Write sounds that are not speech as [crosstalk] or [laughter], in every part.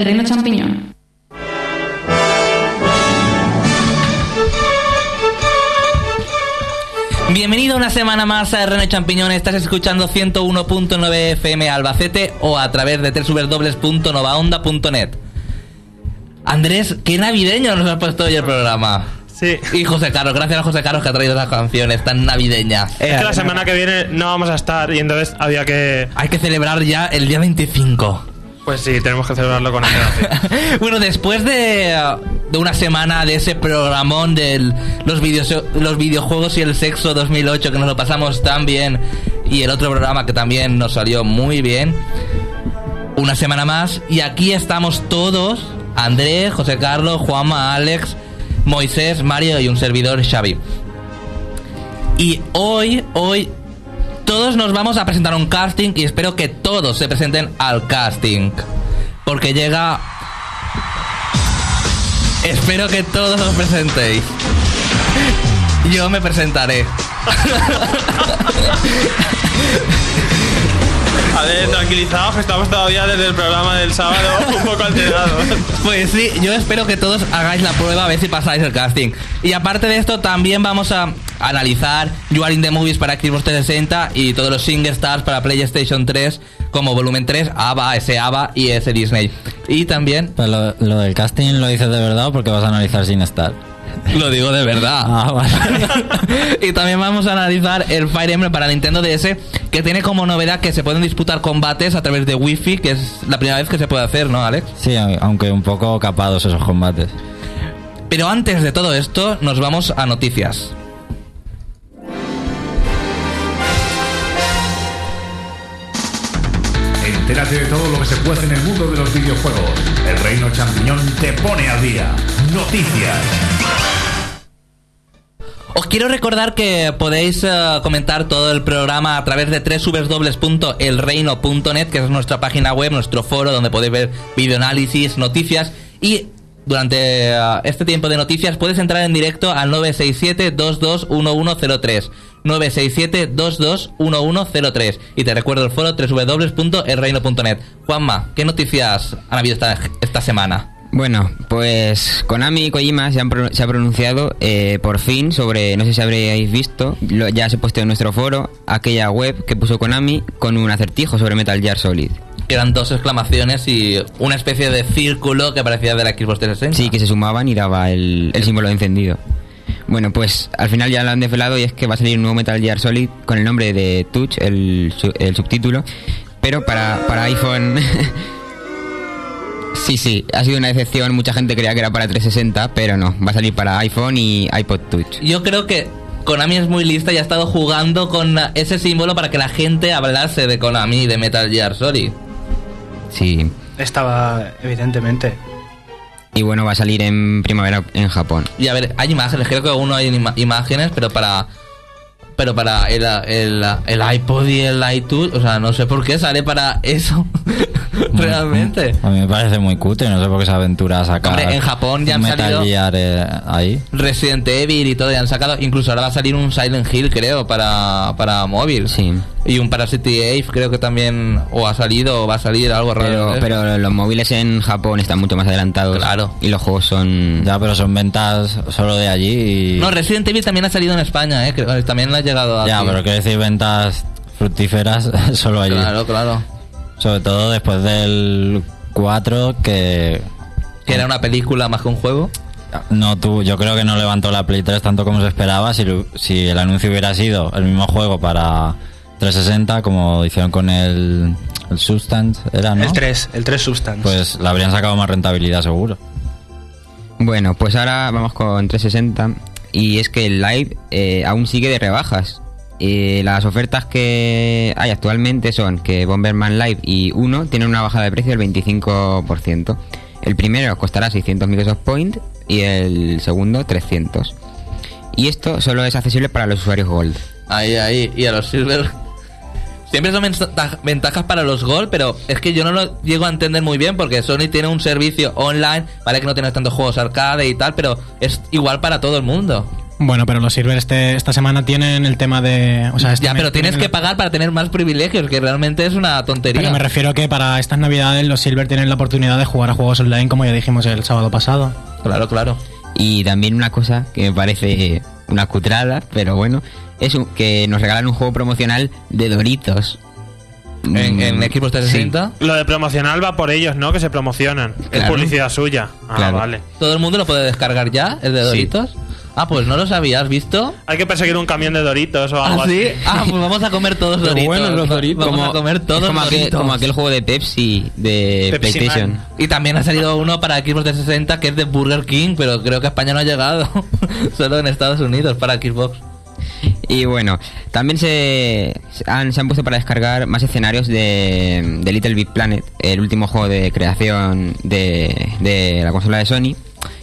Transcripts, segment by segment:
El Reino Champiñón. Bienvenido una semana más a René Champiñón. Estás escuchando 101.9 FM Albacete o a través de www.novaonda.net. Andrés, qué navideño nos ha puesto hoy el programa. Sí. Y José Carlos, gracias a José Carlos que ha traído las canciones tan navideñas. Es que la semana que viene no vamos a estar y entonces había que... Hay que celebrar ya el día 25. Pues sí, tenemos que celebrarlo con antelación. [laughs] bueno, después de, de, una semana de ese programón de los, los videojuegos y el sexo 2008 que nos lo pasamos tan bien y el otro programa que también nos salió muy bien, una semana más y aquí estamos todos, Andrés, José Carlos, Juanma, Alex, Moisés, Mario y un servidor Xavi. Y hoy, hoy todos nos vamos a presentar un casting y espero que todos se presenten al casting. Porque llega... Espero que todos os presentéis. Yo me presentaré. [laughs] A ver, tranquilizados que estamos todavía desde el programa del sábado un poco alterados. [laughs] Pues sí, yo espero que todos hagáis la prueba a ver si pasáis el casting. Y aparte de esto, también vamos a analizar You Are in the Movies para Xbox 360 y todos los Singer Stars para PlayStation 3 como volumen 3, ABBA, ese ABBA y ese Disney. Y también... Pero lo, lo del casting lo dices de verdad o porque vas a analizar sin estar. Lo digo de verdad. Ah, vale. [laughs] y también vamos a analizar el Fire Emblem para Nintendo DS, que tiene como novedad que se pueden disputar combates a través de Wi-Fi, que es la primera vez que se puede hacer, ¿no, Alex? Sí, aunque un poco capados esos combates. Pero antes de todo esto, nos vamos a noticias. Entérate de todo lo que se puede en el mundo de los videojuegos. El Reino Champiñón te pone al día. Noticias. Os quiero recordar que podéis uh, comentar todo el programa a través de www.elreino.net, que es nuestra página web, nuestro foro donde podéis ver videoanálisis, noticias y durante uh, este tiempo de noticias puedes entrar en directo al 967-221103. 967-221103. Y te recuerdo el foro www.elreino.net. Juanma, ¿qué noticias han habido esta, esta semana? Bueno, pues Konami y Kojima se, han pro se ha pronunciado eh, por fin sobre, no sé si habréis visto, lo, ya se ha puesto en nuestro foro aquella web que puso Konami con un acertijo sobre Metal Gear Solid. Eran dos exclamaciones y una especie de círculo que parecía de la Xbox 360. Sí, que se sumaban y daba el, el símbolo de encendido. Bueno, pues al final ya lo han desvelado y es que va a salir un nuevo Metal Gear Solid con el nombre de Touch, el, el subtítulo, pero para, para iPhone... [laughs] Sí, sí, ha sido una decepción. Mucha gente creía que era para 360, pero no, va a salir para iPhone y iPod Touch. Yo creo que Konami es muy lista y ha estado jugando con ese símbolo para que la gente hablase de Konami y de Metal Gear Solid. Sí. Estaba, evidentemente. Y bueno, va a salir en primavera en Japón. Y a ver, hay imágenes, creo que aún no hay imágenes, pero para pero para el, el, el, iPod y el iTunes, o sea, no sé por qué sale para eso. [laughs] Realmente. A mí me parece muy cutre, no sé por qué esa aventura ha sacado. Hombre, en Japón ya han Metal salido Gear, eh, ahí. Resident Evil y todo, ya han sacado. Incluso ahora va a salir un Silent Hill, creo, para, para móvil. Sí. Y un Parasite Eve, creo que también o ha salido o va a salir algo raro. Pero, pero los móviles en Japón están mucho más adelantados. Claro. Y los juegos son. Ya, pero son ventas solo de allí. Y... No, Resident Evil también ha salido en España, ¿eh? Creo, también ha llegado a. Ya, pero quiero decir ventas fructíferas [laughs] solo allí. Claro, claro. Sobre todo después del 4 que... Que era una película más que un juego. No, tú, yo creo que no levantó la Play 3 tanto como se esperaba. Si, si el anuncio hubiera sido el mismo juego para 360, como hicieron con el, el Substance, ¿era, no? El 3, el 3 Substance. Pues le habrían sacado más rentabilidad, seguro. Bueno, pues ahora vamos con 360. Y es que el Live eh, aún sigue de rebajas. Eh, las ofertas que hay actualmente son que Bomberman Live y 1 tienen una bajada de precio del 25%. El primero costará 600 Microsoft Point y el segundo 300. Y esto solo es accesible para los usuarios Gold. Ahí, ahí. Y a los Silver. Siempre son ventajas para los Gold, pero es que yo no lo llego a entender muy bien porque Sony tiene un servicio online, vale que no tienes tantos juegos arcade y tal, pero es igual para todo el mundo. Bueno, pero los Silver este, esta semana tienen el tema de... O sea, este Ya, pero tienes que pagar para tener más privilegios, que realmente es una tontería. Pero me refiero que para estas navidades los Silver tienen la oportunidad de jugar a juegos online, como ya dijimos el sábado pasado. Claro, claro. Y también una cosa que me parece una cutrada, pero bueno, es un- que nos regalan un juego promocional de Doritos. En, Mm, en Xbox 360, Lo de promocional va por ellos, ¿no? Que se promocionan. Es publicidad suya. Ah, Claro. vale. todo el mundo lo puede descargar ya, el de Sí. Doritos. Ah, pues no lo sabías, ¿visto? Hay que perseguir un camión de Doritos o algo ¿Ah, sí? así. Ah, pues [laughs] vamos a comer todos Doritos. buenos los Doritos. Vamos Como- a comer todos como aquel, Doritos. como aquel juego de Pepsi de Pepsi PlayStation. Man. Y también ha salido uno para Xbox 360 que es de Burger King, pero creo que a España no ha llegado. [laughs] Solo en Estados Unidos para Xbox. Y bueno, también se han, se han puesto para descargar más escenarios de, de Little Big Planet, el último juego de creación de, de la consola de Sony.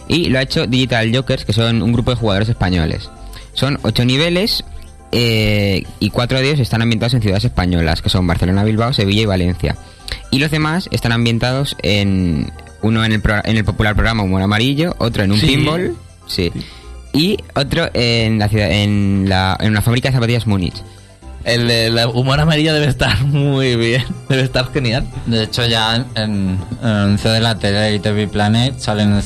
Y lo ha hecho Digital Jokers, que son un grupo de jugadores españoles. Son ocho niveles eh, y cuatro de ellos están ambientados en ciudades españolas, que son Barcelona, Bilbao, Sevilla y Valencia. Y los demás están ambientados en uno en el, pro- en el popular programa Humor Amarillo, otro en un Sí. pinball, sí, y otro en la ciudad, en, la, en una fábrica de zapatillas Múnich. El, el humor amarillo debe estar [laughs] muy bien, debe estar genial. De hecho, ya en, en el anuncio de la tele de TV Planet salen,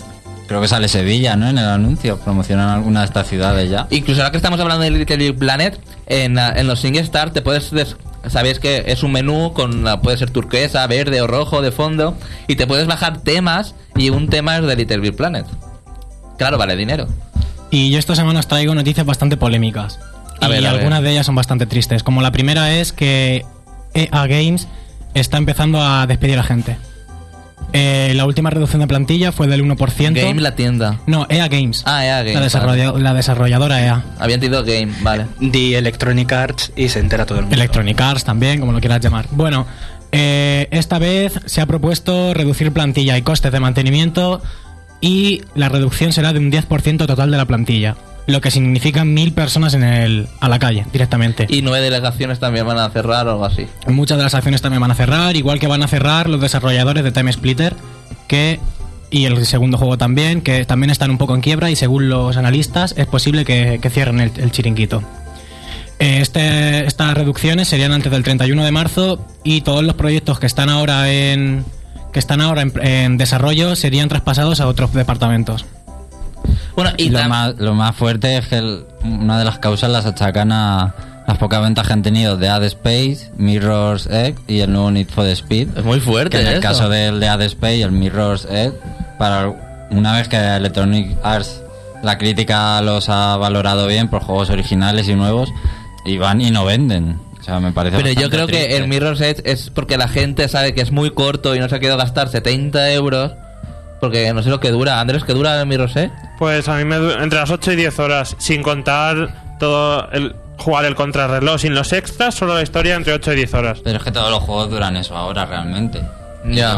creo que sale Sevilla, ¿no? En el anuncio, promocionan alguna de estas ciudades ya. Incluso ahora que estamos hablando de Little Big Planet, en, la- en los SingStar te puedes... des- Sabéis que es un menú con la- puede ser turquesa, verde o rojo de fondo y te puedes bajar temas y un tema es de Little Big Planet. Claro, vale dinero. Y yo esta semana os traigo noticias bastante polémicas. A y ver, a algunas ver. de ellas son bastante tristes. Como la primera es que EA Games está empezando a despedir a gente. Eh, la última reducción de plantilla fue del 1%. Game la tienda. No, EA Games. Ah, EA Games, La, desarrolla- la desarrolladora EA. Había entendido Game, vale. Di Electronic Arts y se entera todo el mundo. Electronic Arts también, como lo quieras llamar. Bueno, eh, esta vez se ha propuesto reducir plantilla y costes de mantenimiento y la reducción será de un 10% total de la plantilla, lo que significa mil personas en el, a la calle directamente. Y nueve delegaciones también van a cerrar o algo así. Muchas de las acciones también van a cerrar, igual que van a cerrar los desarrolladores de Time Splitter, que y el segundo juego también, que también están un poco en quiebra y según los analistas es posible que, que cierren el, el chiringuito. Eh, Este, estas reducciones serían antes del 31 de marzo y todos los proyectos que están ahora en que están ahora en, en desarrollo serían traspasados a otros departamentos. Bueno, y lo más, lo más fuerte es que el- una de las causas las achacan a las pocas ventas que han tenido de Ad Space, Mirror's Edge y el nuevo Need for Speed. es muy fuerte Que en el caso del de Ad Space y el Mirror's Edge, para una vez que Electronic Arts la crítica los ha valorado bien por juegos originales y nuevos, y van y no venden. O sea, me parece Pero yo creo que el Mirror's Edge es porque la gente sabe que es muy corto y no se ha querido gastar 70 euros. Porque no sé lo que dura. Andrés, ¿qué dura el Mirror's Edge? Pues a mí me du- entre las 8 y 10 horas, sin contar todo el jugar el contrarreloj, sin los extras, solo la historia entre 8 y 10 horas. Pero es que todos los juegos duran eso ahora realmente.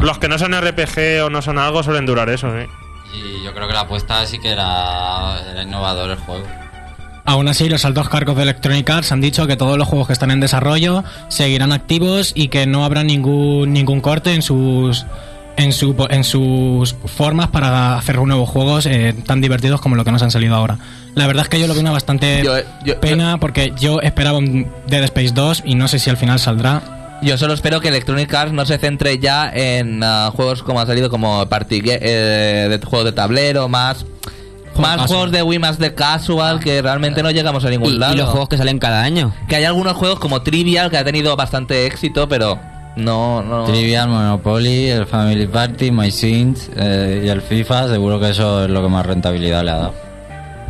Los que no son RPG o no son algo suelen durar eso, ¿eh? Y yo creo que la apuesta sí que era, era innovador el juego. Aún así, los altos cargos de Electronic Arts han dicho que todos los juegos que están en desarrollo seguirán activos y que no habrá ningún ningún corte en sus en su en sus formas para hacer nuevos juegos eh, tan divertidos como lo que nos han salido ahora. La verdad es que yo lo veo una bastante Yo- yo- pena porque yo esperaba un Dead Space 2 y no sé si al final saldrá. Yo solo espero que Electronic Arts no se centre ya en ah, juegos como ha salido como party eh, de juegos de tablero, más más casual. juegos de Wii, más de casual, que realmente no llegamos a ningún Y, y lado. los juegos que salen cada año. Que hay algunos juegos como Trivial que ha tenido bastante éxito, pero no, no. Trivial, Monopoly, el Family Party, My Sins eh, y el FIFA, seguro que eso es lo que más rentabilidad le ha dado.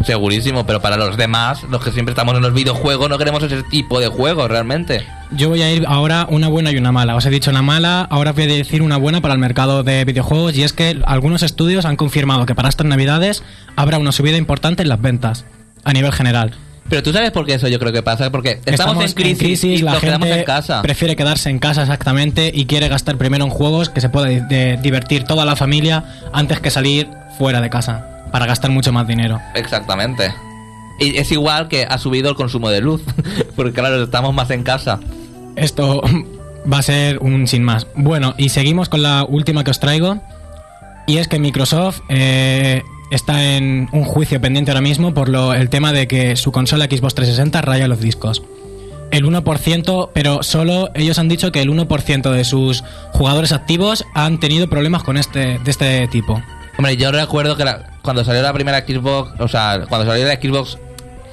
Segurísimo, pero para los demás, los que siempre estamos en los videojuegos, no queremos ese tipo de juegos realmente. Yo voy a ir ahora una buena y una mala. Os he dicho una mala, ahora voy a decir una buena para el mercado de videojuegos y es que algunos estudios han confirmado que para estas navidades habrá una subida importante en las ventas a nivel general. Pero tú sabes por qué eso yo creo que pasa, porque estamos, en, crisis y la nos quedamos gente en casa. prefiere quedarse en casa exactamente y quiere gastar primero en juegos que se pueda divertir toda la familia antes que salir fuera de casa para gastar mucho más dinero. Exactamente. Y es igual que ha subido el consumo de luz, [laughs] porque claro, estamos más en casa. Esto [laughs] va a ser un sin más. Bueno, y seguimos con la última que os traigo. Y es que Microsoft eh, está en un juicio pendiente ahora mismo por lo, el tema de que su consola Xbox 360 raya los discos. El 1%, pero solo ellos han dicho que el 1% de sus jugadores activos han tenido problemas con este de este tipo. Hombre, yo recuerdo que la- cuando salió la primera Xbox, o sea, cuando salió la Xbox,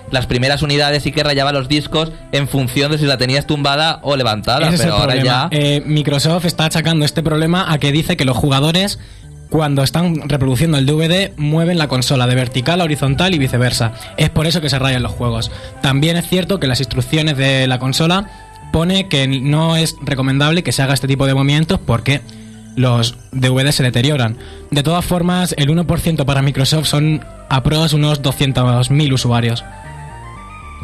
las primeras unidades sí que rayaba los discos en función de si la tenías tumbada o levantada, Ese es el pero ahora problema. ya... Eh, Microsoft está achacando este problema a que dice que los jugadores, cuando están reproduciendo el DVD, mueven la consola de vertical a horizontal y viceversa. Es por eso que se rayan los juegos. También es cierto que las instrucciones de la consola pone que no es recomendable que se haga este tipo de movimientos porque los DVD se deterioran. De todas formas, el 1% para Microsoft son aprox unos 200.000 usuarios.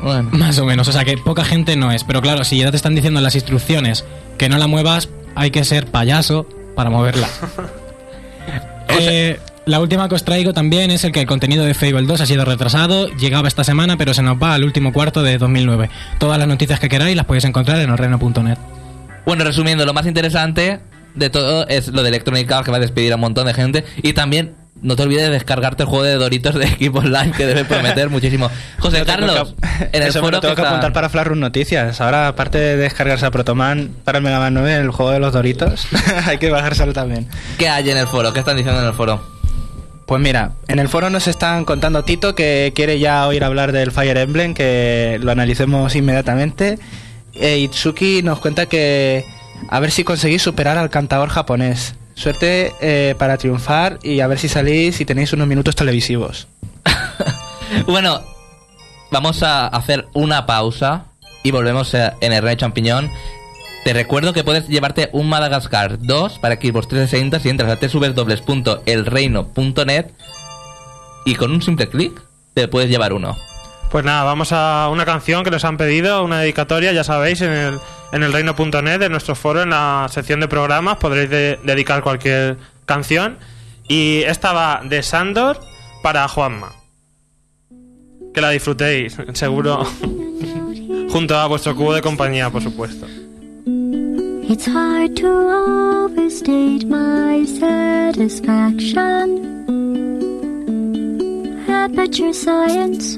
Bueno. Más o menos, o sea que poca gente no es. Pero claro, si ya te están diciendo en las instrucciones que no la muevas, hay que ser payaso para moverla. [laughs] Eh, la última que os traigo también es el que el contenido de Fable 2 ha sido retrasado, llegaba esta semana, pero se nos va al último cuarto de 2009. Todas las noticias que queráis las podéis encontrar en orreno.net. Bueno, resumiendo, lo más interesante de todo es lo de Electronic Arts que va a despedir a un montón de gente y también no te olvides de descargarte el juego de Doritos de [laughs] Equipo Live que debe prometer muchísimo. José Carlos, que- en el Eso me foro lo tengo que apuntar para Flash Noticias. Ahora, aparte de descargarse a Protoman para el Mega Man 9, el juego de los Doritos, [laughs] hay que bajárselo también. ¿Qué hay en el foro? ¿Qué están diciendo en el foro? Pues mira, en el foro nos están contando Tito que quiere ya oír hablar del Fire Emblem, que lo analicemos inmediatamente. E Itsuki nos cuenta que a ver si conseguís superar al cantador japonés. Suerte eh, para triunfar y a ver si salís y tenéis unos minutos televisivos. [laughs] Bueno, vamos a hacer una pausa y volvemos en el Rey Champiñón. Te recuerdo que puedes llevarte un Madagascar 2 para Xbox 360 si entras a www.elreino.net y con un simple clic te puedes llevar uno. Pues nada, vamos a una canción que nos han pedido, una dedicatoria, ya sabéis, en el, en el reino.net, en nuestro foro, en la sección de programas, podréis de- dedicar cualquier canción. Y esta va de Sandor para Juanma. Que la disfrutéis, seguro, [laughs] junto a vuestro cubo de compañía, por supuesto. Aperture science.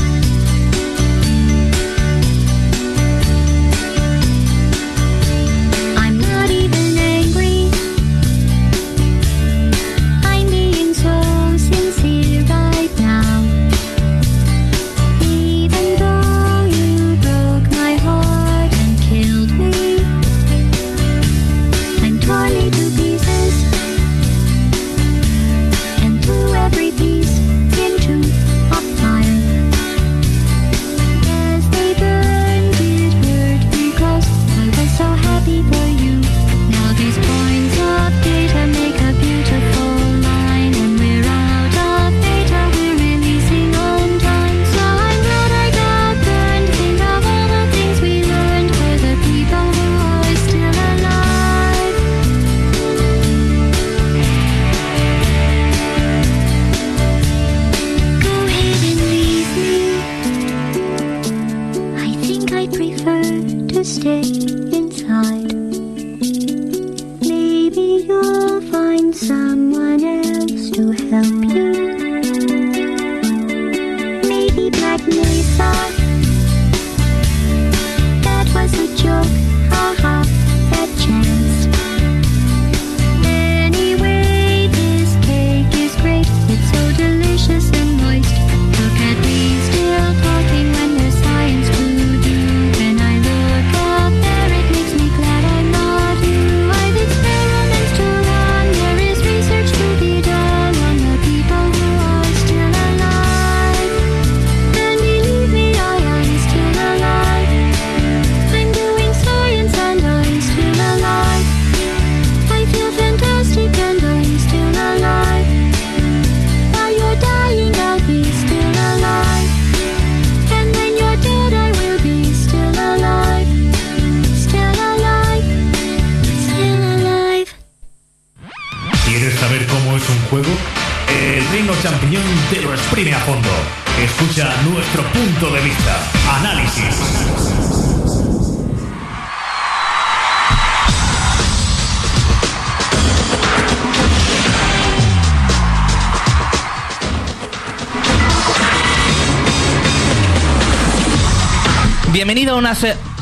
To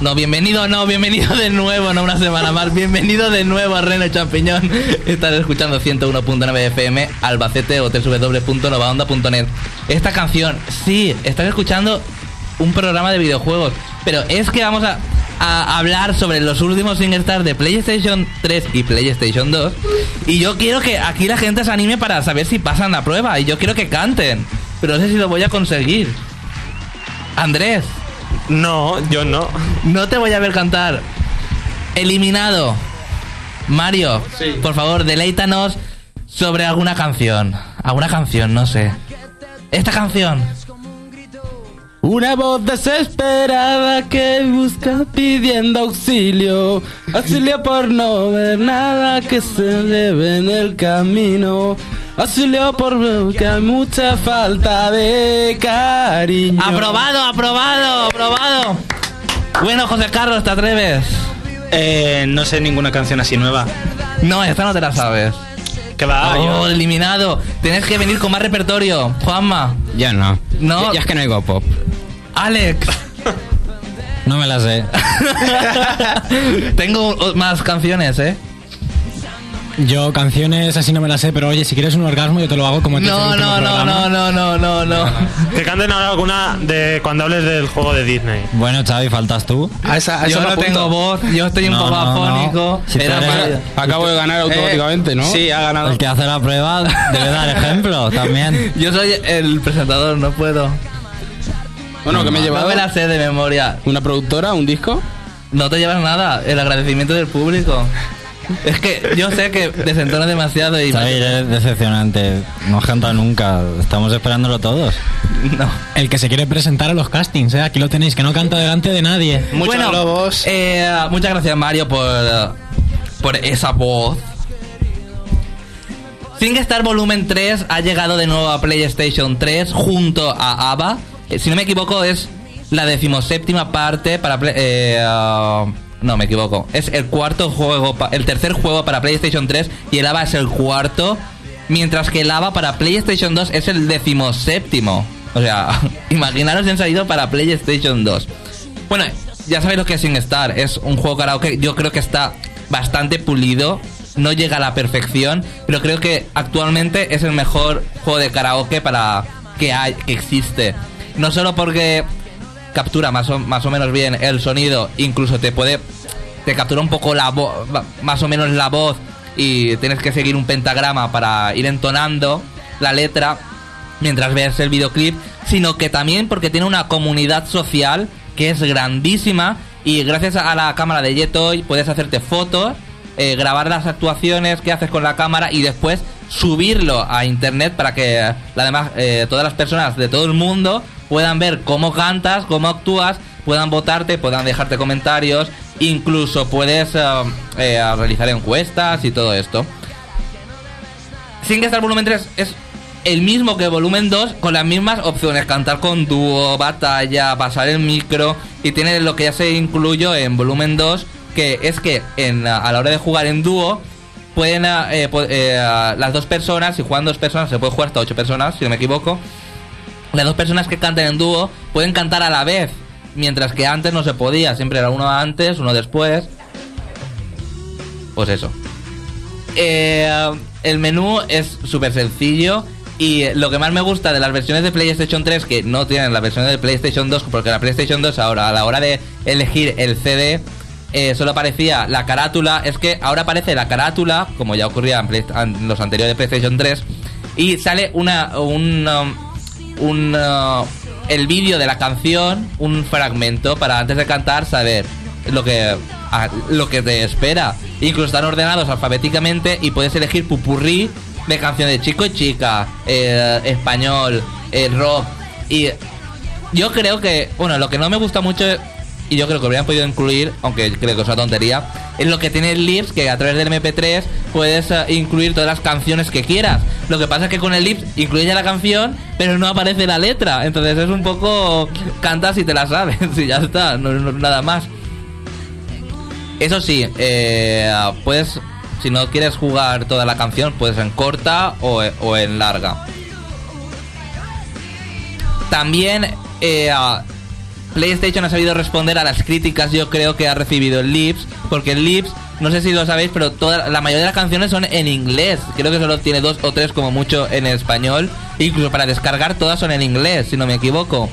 No, bienvenido, no, bienvenido de nuevo, no una semana más. Bienvenido de nuevo a Reno Champiñón. Estás escuchando 101.9 FM, Albacete o www.novaonda.net. Esta canción, sí, estás escuchando un programa de videojuegos. Pero es que vamos a, hablar sobre los últimos SingStars de PlayStation 3 y PlayStation 2. Y yo quiero que aquí la gente se anime para saber si pasan la prueba. Y yo quiero que canten. Pero no sé si lo voy a conseguir. Andrés. No, yo no. No te voy a ver cantar. Eliminado. Mario, por favor, deleítanos sobre alguna canción. Alguna canción, no sé. Esta canción. Una voz desesperada que busca pidiendo auxilio. Auxilio por no ver nada que se debe en el camino. Auxilio por que hay mucha falta de cariño. Aprobado, aprobado, aprobado. Bueno, José Carlos, ¿te atreves? Eh, no sé ninguna canción así nueva. No, esta no te la sabes. Va, oh, yo- eliminado. Tienes que venir con más repertorio. Juanma, Ya no. No. Ya, ya es que no oigo pop. Alex. No me la sé. [laughs] Tengo más canciones, ¿eh? Yo canciones así no me las sé, pero oye, si quieres un orgasmo yo te lo hago como te No, no, no, no, no, no, no, no. Que canten ahora alguna de cuando hables del juego de Disney. Bueno, Xavi, faltas tú. A esa, a Yo no tengo voz, yo estoy un No, poco no, no. afónico. Si eres- Mario. Acabo de ganar automáticamente, ¿no? Sí, ha ganado. El que hace la prueba debe dar ejemplo también. [laughs] Yo soy el presentador, no puedo. Bueno, que me he No llevado me la sé de memoria. una productora, un disco. No te llevas nada, el agradecimiento del público. Es que yo sé que desentono demasiado y... Xavi, eres decepcionante. No canta nunca. Estamos esperándolo todos. No. El que se quiere presentar a los castings, ¿eh? Aquí lo tenéis, que no canta delante de nadie. Muchos bueno, globos. eh, muchas gracias Mario por, por esa voz. SingStar Volumen 3 ha llegado de nuevo a PlayStation 3 junto a ABBA. Eh, si no me equivoco es la decimoséptima parte para... Play- eh, no, me equivoco. Es el cuarto juego, el tercer juego para PlayStation 3 y el ABBA es el cuarto. Mientras que el ABBA para PlayStation 2 es el decimoséptimo. O sea, [laughs] imaginaros si han salido para PlayStation 2. Bueno, ya sabéis lo que es SingStar. Es un juego karaoke. Yo creo que está bastante pulido. No llega a la perfección. Pero creo que actualmente es el mejor juego de karaoke para que, hay, que existe. No solo porque captura más o, más o menos bien el sonido. Incluso te puede... Te captura un poco la voz. Más o menos la voz. Y tienes que seguir un pentagrama para ir entonando la letra mientras ves el videoclip, sino que también porque tiene una comunidad social que es grandísima y gracias a la cámara de Jetoy puedes hacerte fotos, eh, grabar las actuaciones que haces con la cámara y después subirlo a internet para que la demás, eh, todas las personas de todo el mundo puedan ver cómo cantas, cómo actúas, puedan votarte, puedan dejarte comentarios, incluso puedes eh, eh, realizar encuestas y todo esto. SingStar Volumen 3 es el mismo que Volumen 2 con las mismas opciones, cantar con dúo, batalla, pasar el micro y tiene lo que ya se incluyó en Volumen 2 que es que en, a la hora de jugar en dúo pueden eh, las dos personas, si juegan dos personas se puede jugar hasta ocho personas, si no me equivoco. Las dos personas que canten en dúo pueden cantar a la vez, mientras que antes no se podía, siempre era uno antes, uno después. Pues eso. Eh, el menú es súper sencillo y lo que más me gusta de las versiones de PlayStation 3 que no tienen las versiones de PlayStation 2 porque la PlayStation 2 ahora a la hora de elegir el CD eh, solo aparecía la carátula es que ahora aparece la carátula como ya ocurría en, los anteriores PlayStation 3 y sale una un um, un uh, el vídeo de la canción un fragmento para antes de cantar saber lo que lo que te espera. Incluso están ordenados alfabéticamente y puedes elegir pupurrí de canciones de chico y chica eh, español eh, rock. Y yo creo que bueno lo que no me gusta mucho y yo creo que habrían podido incluir, aunque creo que es una tontería, es lo que tiene el Lips, que a través del MP3 puedes eh, incluir todas las canciones que quieras. Lo que pasa es que con el Lips incluye la canción, pero no aparece la letra. Entonces es un poco cantas y te la sabes, [laughs] y ya está, no, no- nada más. Eso sí, eh, puedes, si no quieres jugar toda la canción, puedes en corta o, o en larga. También eh, PlayStation ha sabido responder a las críticas, yo creo que ha recibido el Lips, porque el Lips, no sé si lo sabéis, pero toda, la mayoría de las canciones son en inglés. Creo que solo tiene dos o tres como mucho en español. Incluso para descargar todas son en inglés, si no me equivoco.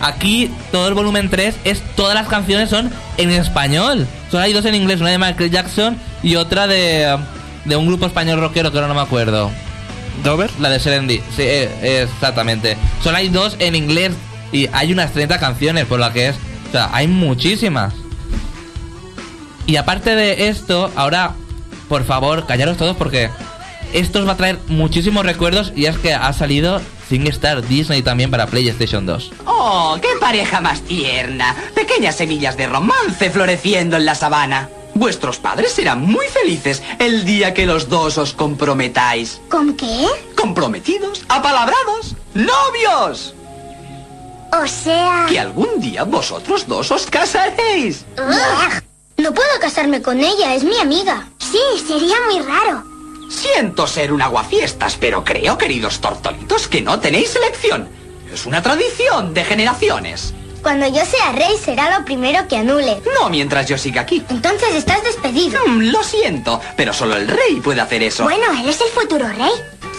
Aquí todo el volumen 3 es todas las canciones son en español. Solo hay dos en inglés, una de Michael Jackson y otra de, de un grupo español rockero que ahora no me acuerdo. ¿Dover? La de Serendi, sí, eh, exactamente. Solo hay dos en inglés y hay unas 30 canciones, por lo que es. O sea, hay muchísimas. Y aparte de esto, ahora, por favor, callaros todos porque esto os va a traer muchísimos recuerdos y es que ha salido SingStar Disney también para PlayStation 2. ¡Oh, qué pareja más tierna! Pequeñas semillas de romance floreciendo en la sabana. Vuestros padres serán muy felices el día que los dos os comprometáis. ¿Con qué? ¿Comprometidos? ¿Apalabrados? ¡Novios! O sea... Que algún día vosotros dos os casaréis. Ugh. No puedo casarme con ella, es mi amiga. Sí, sería muy raro. Siento ser un aguafiestas, pero creo, queridos tortolitos, que no tenéis elección. Es una tradición de generaciones. Cuando yo sea rey será lo primero que anule. No mientras yo siga aquí. Entonces estás despedido. Mm, lo siento, pero solo el rey puede hacer eso. Bueno, eres el futuro rey.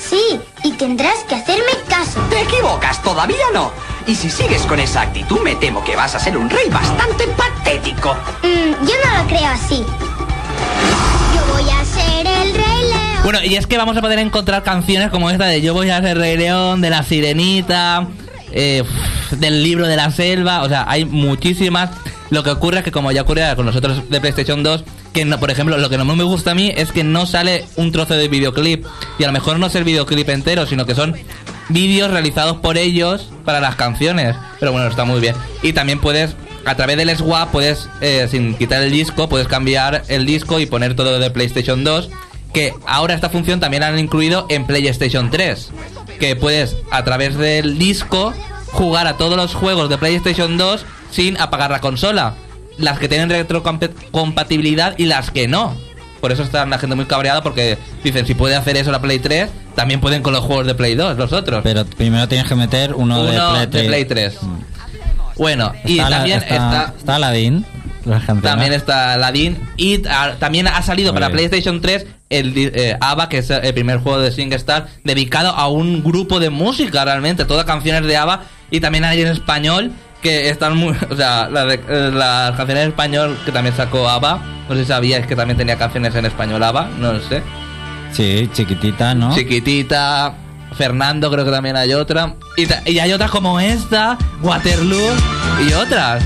Sí, y tendrás que hacerme caso. Te equivocas, todavía no. Y si sigues con esa actitud, me temo que vas a ser un rey bastante patético. Mm, yo no lo creo así. Yo voy a ser el rey león. Bueno, y es que vamos a poder encontrar canciones como esta de Yo voy a ser Rey León, de La Sirenita, eh, del libro de la selva, o sea, hay muchísimas. Lo que ocurre es que como ya ocurría con nosotros de PlayStation 2, que no, por ejemplo, lo que no me gusta a mí es que no sale un trozo de videoclip. Y a lo mejor no es el videoclip entero, sino que son vídeos realizados por ellos para las canciones. Pero bueno, está muy bien. Y también puedes, a través del swap, puedes, eh, sin quitar el disco, puedes cambiar el disco y poner todo de PlayStation 2. Que ahora esta función también han incluido en PlayStation 3. Que puedes, a través del disco, jugar a todos los juegos de PlayStation 2 sin apagar la consola. Las que tienen retrocompatibilidad y las que no. Por eso está la gente muy cabreada porque dicen, si puede hacer eso la Play 3, también pueden con los juegos de Play 2, los otros. Pero primero tienes que meter uno, Uno de Play, de Play 3. Bueno, y Está la- también está, está, está Aladdin. También está Aladdin y también ha salido Muy para bien. PlayStation 3 el eh, ABBA, que es el primer juego de SingStar dedicado a un grupo de música realmente, todas canciones de ABBA y también hay en español que están muy, [laughs] o sea, la eh, las canciones en español que también sacó ABBA, no sé si sabíais que también tenía canciones en español ABBA, no lo sé. Sí, chiquitita, ¿no? Chiquitita, Fernando creo que también hay otra. Y, y hay otras como esta, Waterloo y otras.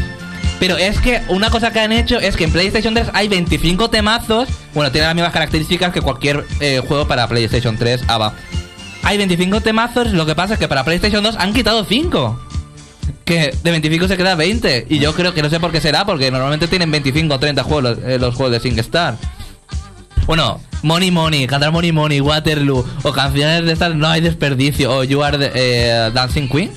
Pero es que una cosa que han hecho es que en PlayStation 3 hay 25 temazos. Bueno, tiene las mismas características que cualquier eh, juego para PlayStation 3 ABA. Hay 25 temazos, lo que pasa es que para PlayStation 2 han quitado 5. Que de 25 se queda 20. Y yo creo que no sé por qué será, porque normalmente tienen 25 o 30 juegos eh, los juegos de SingStar. Bueno, Money Money, cantar Money Money, Waterloo o canciones de estas no hay desperdicio. O You Are the, eh, Dancing Queen.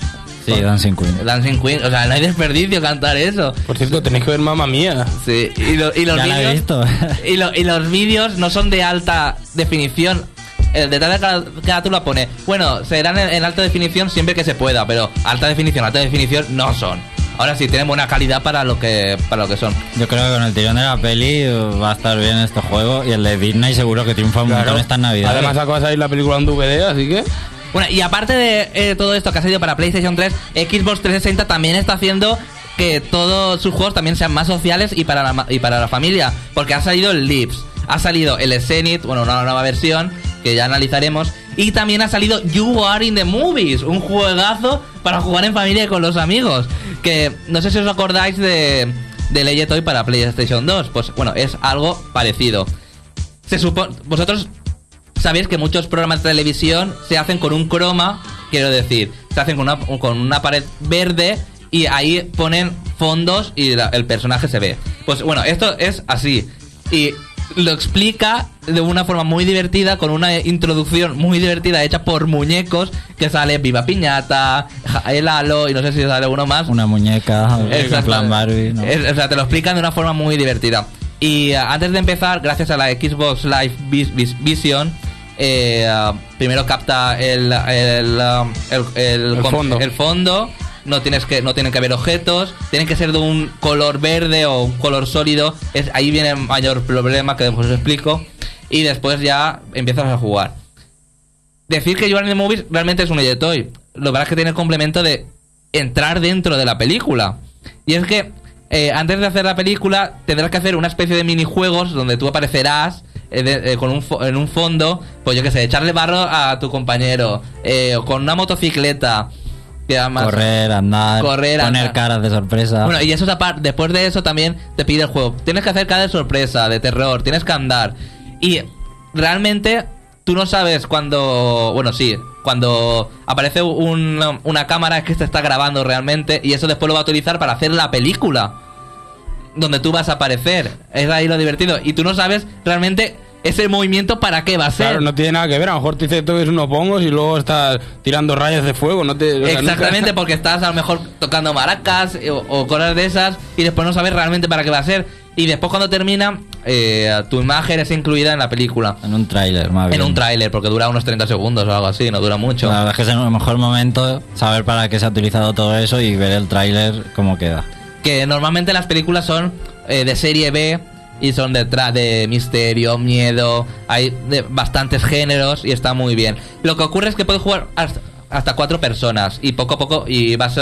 Sí, Dancing Queen. Dancing Queen, o sea, no hay desperdicio cantar eso. Por cierto, tenéis que ver Mamma Mía. Sí, y, lo- y los vídeos. visto. [laughs] Y, lo- y los vídeos no son de alta definición. El detrás de cada carátula pone, bueno, serán en, en alta definición siempre que se pueda, pero alta definición, alta definición no son. Ahora sí, tienen buena calidad para lo que para lo que son. Yo creo que con el tirón de la peli va a estar bien este juego y el de Disney seguro que triunfa un montón esta Navidad. Además acaba de salir la película en DVD, así que... Bueno, y aparte de eh, todo esto que ha salido para PlayStation 3, Xbox 360 también está haciendo que todos sus juegos también sean más sociales y para la, y para la familia. Porque ha salido el Lips, ha salido el Zenith, bueno, una nueva versión que ya analizaremos. Y también ha salido You Are in the Movies, un juegazo para jugar en familia y con los amigos. Que no sé si os acordáis de, de Legend Toy para PlayStation 2. Pues bueno, es algo parecido. Se supone. Vosotros sabéis que muchos programas de televisión se hacen con un croma, quiero decir, se hacen con una, con una pared verde y ahí ponen fondos y la- el personaje se ve. Pues bueno, esto es así. Y lo explica de una forma muy divertida, con una introducción muy divertida hecha por muñecos, que sale Viva Piñata, el Halo y no sé si sale uno más. Una muñeca, en plan Barbie. ¿no? Es- o sea, te lo explican de una forma muy divertida. Y eh, antes de empezar, gracias a la Xbox Live Vis- Vis- Vision, eh, ah, primero capta el, el, ah, el- el fondo. el fondo, No tienes que no tienen que haber objetos, tienen que ser de un color verde o un color sólido. Es, ahí viene el mayor problema que después os explico. Y después ya empiezas a jugar. Decir que You Are in the Movies realmente es un toy. Lo pasa es que tiene el complemento de entrar dentro de la película. Y es que eh, antes de hacer la película tendrás que hacer una especie de minijuegos donde tú aparecerás eh, de- eh, con un fo- en un fondo, pues yo qué sé, echarle barro a tu compañero, eh, o con una motocicleta. Que además- Correr, andar, Correr, poner andar. caras de sorpresa. bueno, y eso es aparte. Después de eso también te pide el juego. Tienes que hacer cada de sorpresa, de terror, tienes que andar. Y realmente tú no sabes cuando. Bueno, sí, cuando aparece un- una cámara es que te está grabando realmente. Y eso después lo va a utilizar para hacer la película. Donde tú vas a aparecer. Es ahí lo divertido. Y tú no sabes realmente ese movimiento para qué va a ser. Claro, no tiene nada que ver. A lo mejor te dice tú eres unos pongos y luego estás tirando rayas de fuego. No te, o sea, Exactamente, nunca- porque estás a lo mejor tocando maracas eh, o, o cosas de esas y después no sabes realmente para qué va a ser. Y después cuando termina, eh, tu imagen es incluida en la película. En un tráiler, más En bien. un tráiler, porque dura unos 30 segundos o algo así, no dura mucho. La verdad es que es el mejor momento saber para qué se ha utilizado todo eso y ver el tráiler cómo queda. Que normalmente las películas son eh, de serie B y son de, tra- de misterio, miedo, hay de bastantes géneros y está muy bien. Lo que ocurre es que puedes jugar hasta, hasta cuatro personas y poco a poco y vas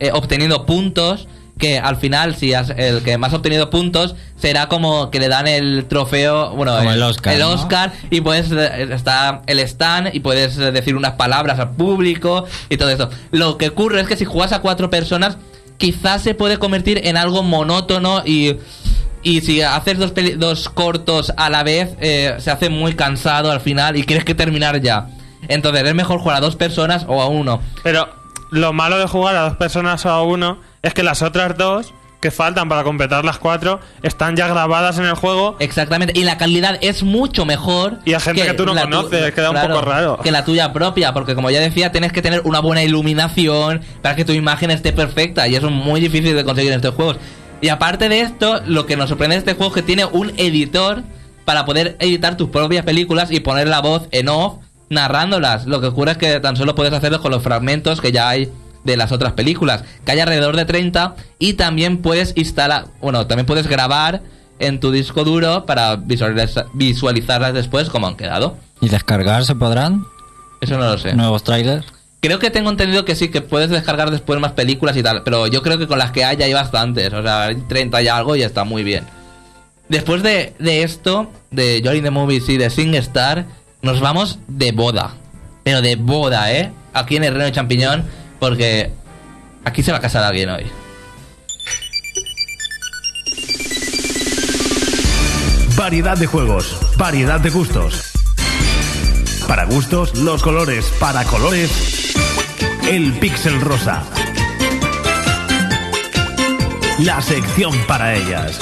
eh, obteniendo puntos que al final si has, el que más ha obtenido puntos será como que le dan el trofeo, bueno, Como el Oscar, el ¿no? Oscar y puedes eh, está el stand y puedes eh, decir unas palabras al público y todo eso. Lo que ocurre es que si juegas a cuatro personas quizás se puede convertir en algo monótono y y si haces dos, peli- dos cortos a la vez eh, se hace muy cansado al final y quieres que terminar ya. Entonces es mejor jugar a dos personas o a uno. Pero lo malo de jugar a dos personas o a uno es que las otras dos que faltan para completar las cuatro están ya grabadas en el juego. Exactamente, y la calidad es mucho mejor. Y a gente que tú no la tu- conoces, queda un poco raro. Que la tuya propia, porque como ya decía, tienes que tener una buena iluminación para que tu imagen esté perfecta y eso es muy difícil de conseguir en estos juegos. Y aparte de esto, lo que nos sorprende de este juego es que tiene un editor para poder editar tus propias películas y poner la voz en off narrándolas. Lo que ocurre es que tan solo puedes hacerlo con los fragmentos que ya hay de las otras películas, que hay alrededor de 30 y también puedes instalar, bueno, también puedes grabar en tu disco duro para visualiza- visualizarlas después como han quedado. ¿Y descargar se podrán? Eso no lo sé. ¿Nuevos trailers? Creo que tengo entendido que sí, que puedes descargar después más películas y tal, pero yo creo que con las que hay ya hay bastantes, o sea, hay 30 y algo y está muy bien. Después de, de esto, de Joy in the Movies y de SingStar, nos vamos de boda. Pero de boda, ¿eh? Aquí en el Reino de Champiñón, porque aquí se va a casar alguien hoy. Variedad de juegos, variedad de gustos. Para gustos, los colores. Para colores, el pixel rosa. La sección para ellas.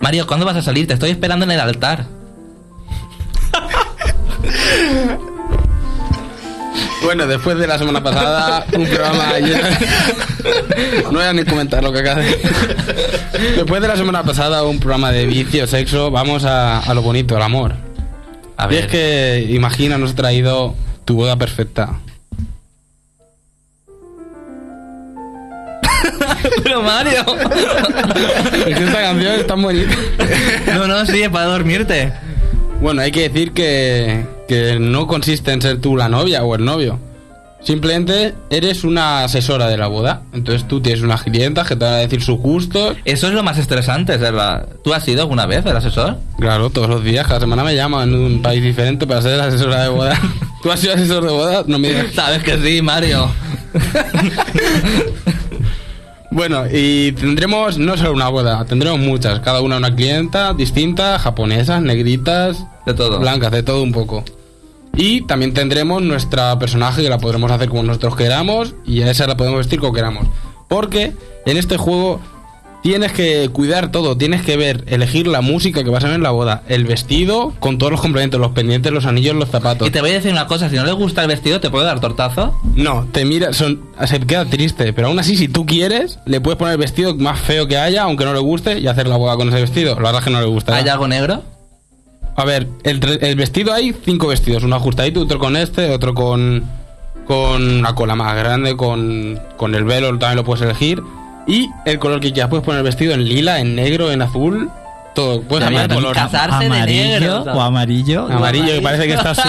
Mario, ¿cuándo vas a salir? Te estoy esperando en el altar. Bueno, después de la semana pasada, un programa lleno- No voy a ni comentar lo que acaba de Después de la semana pasada, un programa de vicio, sexo, vamos a, a lo bonito, al amor. A Y ver. es que, imagina, nos he traído tu boda perfecta. Pero Mario. Es que esta canción es tan bonita. No, no, sí, es para dormirte. Bueno, hay que decir que, que no consiste en ser tú la novia o el novio. Simplemente eres una asesora de la boda. Entonces tú tienes unas clientas que te van a decir sus gustos. Eso es lo más estresante, ¿verdad? ¿Tú has sido alguna vez el asesor? Claro, todos los días, cada semana me llaman en un país diferente para ser asesora de boda. [laughs] ¿Tú has sido asesor de boda? No me digas. Sabes que sí, Mario. [laughs] Bueno, y tendremos no solo una boda, tendremos muchas. Cada una una clienta distinta, japonesas, negritas, De todo. blancas, de todo un poco. Y también tendremos nuestra personaje que la podremos hacer como nosotros queramos y a esa la podemos vestir como queramos. Porque en este juego tienes que cuidar todo, tienes que ver, elegir la música que vas a ver en la boda, el vestido con todos los complementos, los pendientes, los anillos, los zapatos. Y te voy a decir una cosa, si no le gusta el vestido, ¿te puedo dar tortazo? No, te mira, son, se queda triste, pero aún así si tú quieres, le puedes poner el vestido más feo que haya, aunque no le guste, y hacer la boda con ese vestido. La verdad es que no le gusta. ¿Hay algo negro? A ver, el, el vestido hay cinco vestidos, uno ajustadito, otro con este, otro con con una cola más grande, con, con el velo también lo puedes elegir. Y el color que quieras, puedes poner el vestido en lila, en negro, en azul, todo. Puedes cambiar el color. casarse de negro. Amarillo o amarillo. Amarillo, que parece que está así. [laughs]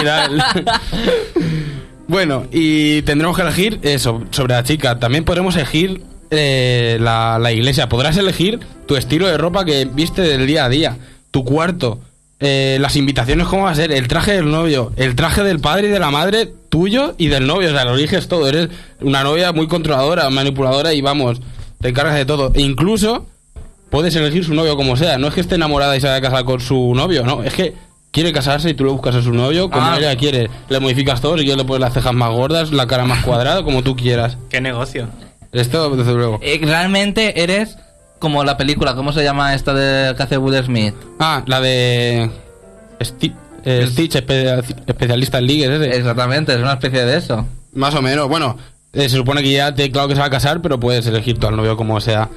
bueno, y tendremos que elegir eso, sobre la chica. También podremos elegir eh, la, la iglesia. Podrás elegir tu estilo de ropa que viste del día a día, tu cuarto, eh, las invitaciones, cómo va a ser, el traje del novio, el traje del padre y de la madre tuyo y del novio. O sea, lo eliges todo. Eres una novia muy controladora, manipuladora y vamos, te encargas de todo. E incluso puedes elegir su novio como sea. No es que esté enamorada y se vaya a casar con su novio, no. Es que quiere casarse y tú le buscas a su novio como Ah. ella quiere. Le modificas todo, si quieres le pones las cejas más gordas, la cara más cuadrada, como tú quieras. [laughs] Qué negocio. Esto, desde luego. Eh, realmente eres como la película, ¿cómo se llama esta de que hace Will Smith? Ah, la de Sti- eh, Stitch, espe- especialista en ligues, ese. Exactamente, es una especie de eso. Más o menos, bueno, eh, se supone que ya te claro que se va a casar, pero puedes elegir tú al novio como sea.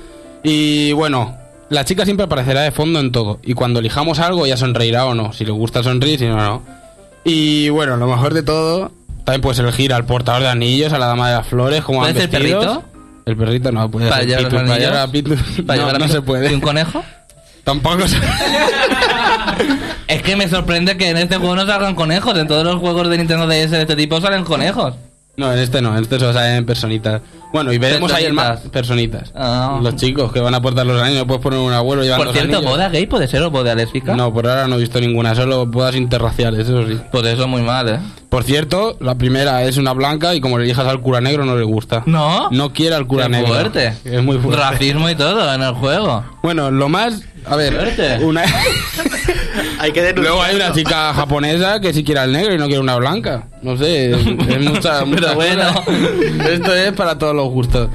Y bueno, la chica siempre aparecerá de fondo en todo. Y cuando elijamos algo ya sonreirá o no. Si le gusta sonreír, si no, no. Y bueno, lo mejor de todo, también puedes elegir al portador de anillos, a la dama de las flores, como ¿Puede ser perrito? El perrito no, puede ¿Para ser para llevar a. ¿Para no, a no se puede. ¿Y un conejo? [laughs] Tampoco se [laughs] Es que me sorprende que en este juego no salgan conejos. En todos los juegos de Nintendo DS de este tipo salen conejos. No, en este no, en este solo salen personitas. Bueno, y veremos ahí el más personitas. Ah. Los chicos que van a portar los anillos, puedes poner un abuelo llevando Por cierto, anillos. ¿boda gay puede ser o boda lésbica? No, por ahora no he visto ninguna, solo bodas interraciales, eso sí. Pues eso muy mal, ¿eh? Por cierto, la primera es una blanca y como le elijas al cura negro no le gusta. ¿No? No quiere al cura Qué negro. fuerte. Es muy fuerte. Racismo y todo en el juego. Bueno, lo más... A ver, una... [laughs] Hay que. Luego hay una chica japonesa que sí quiere al negro y no quiere una blanca. No sé, es, mucha, [laughs] mucha bueno. cosa. Esto es para todos los gustos.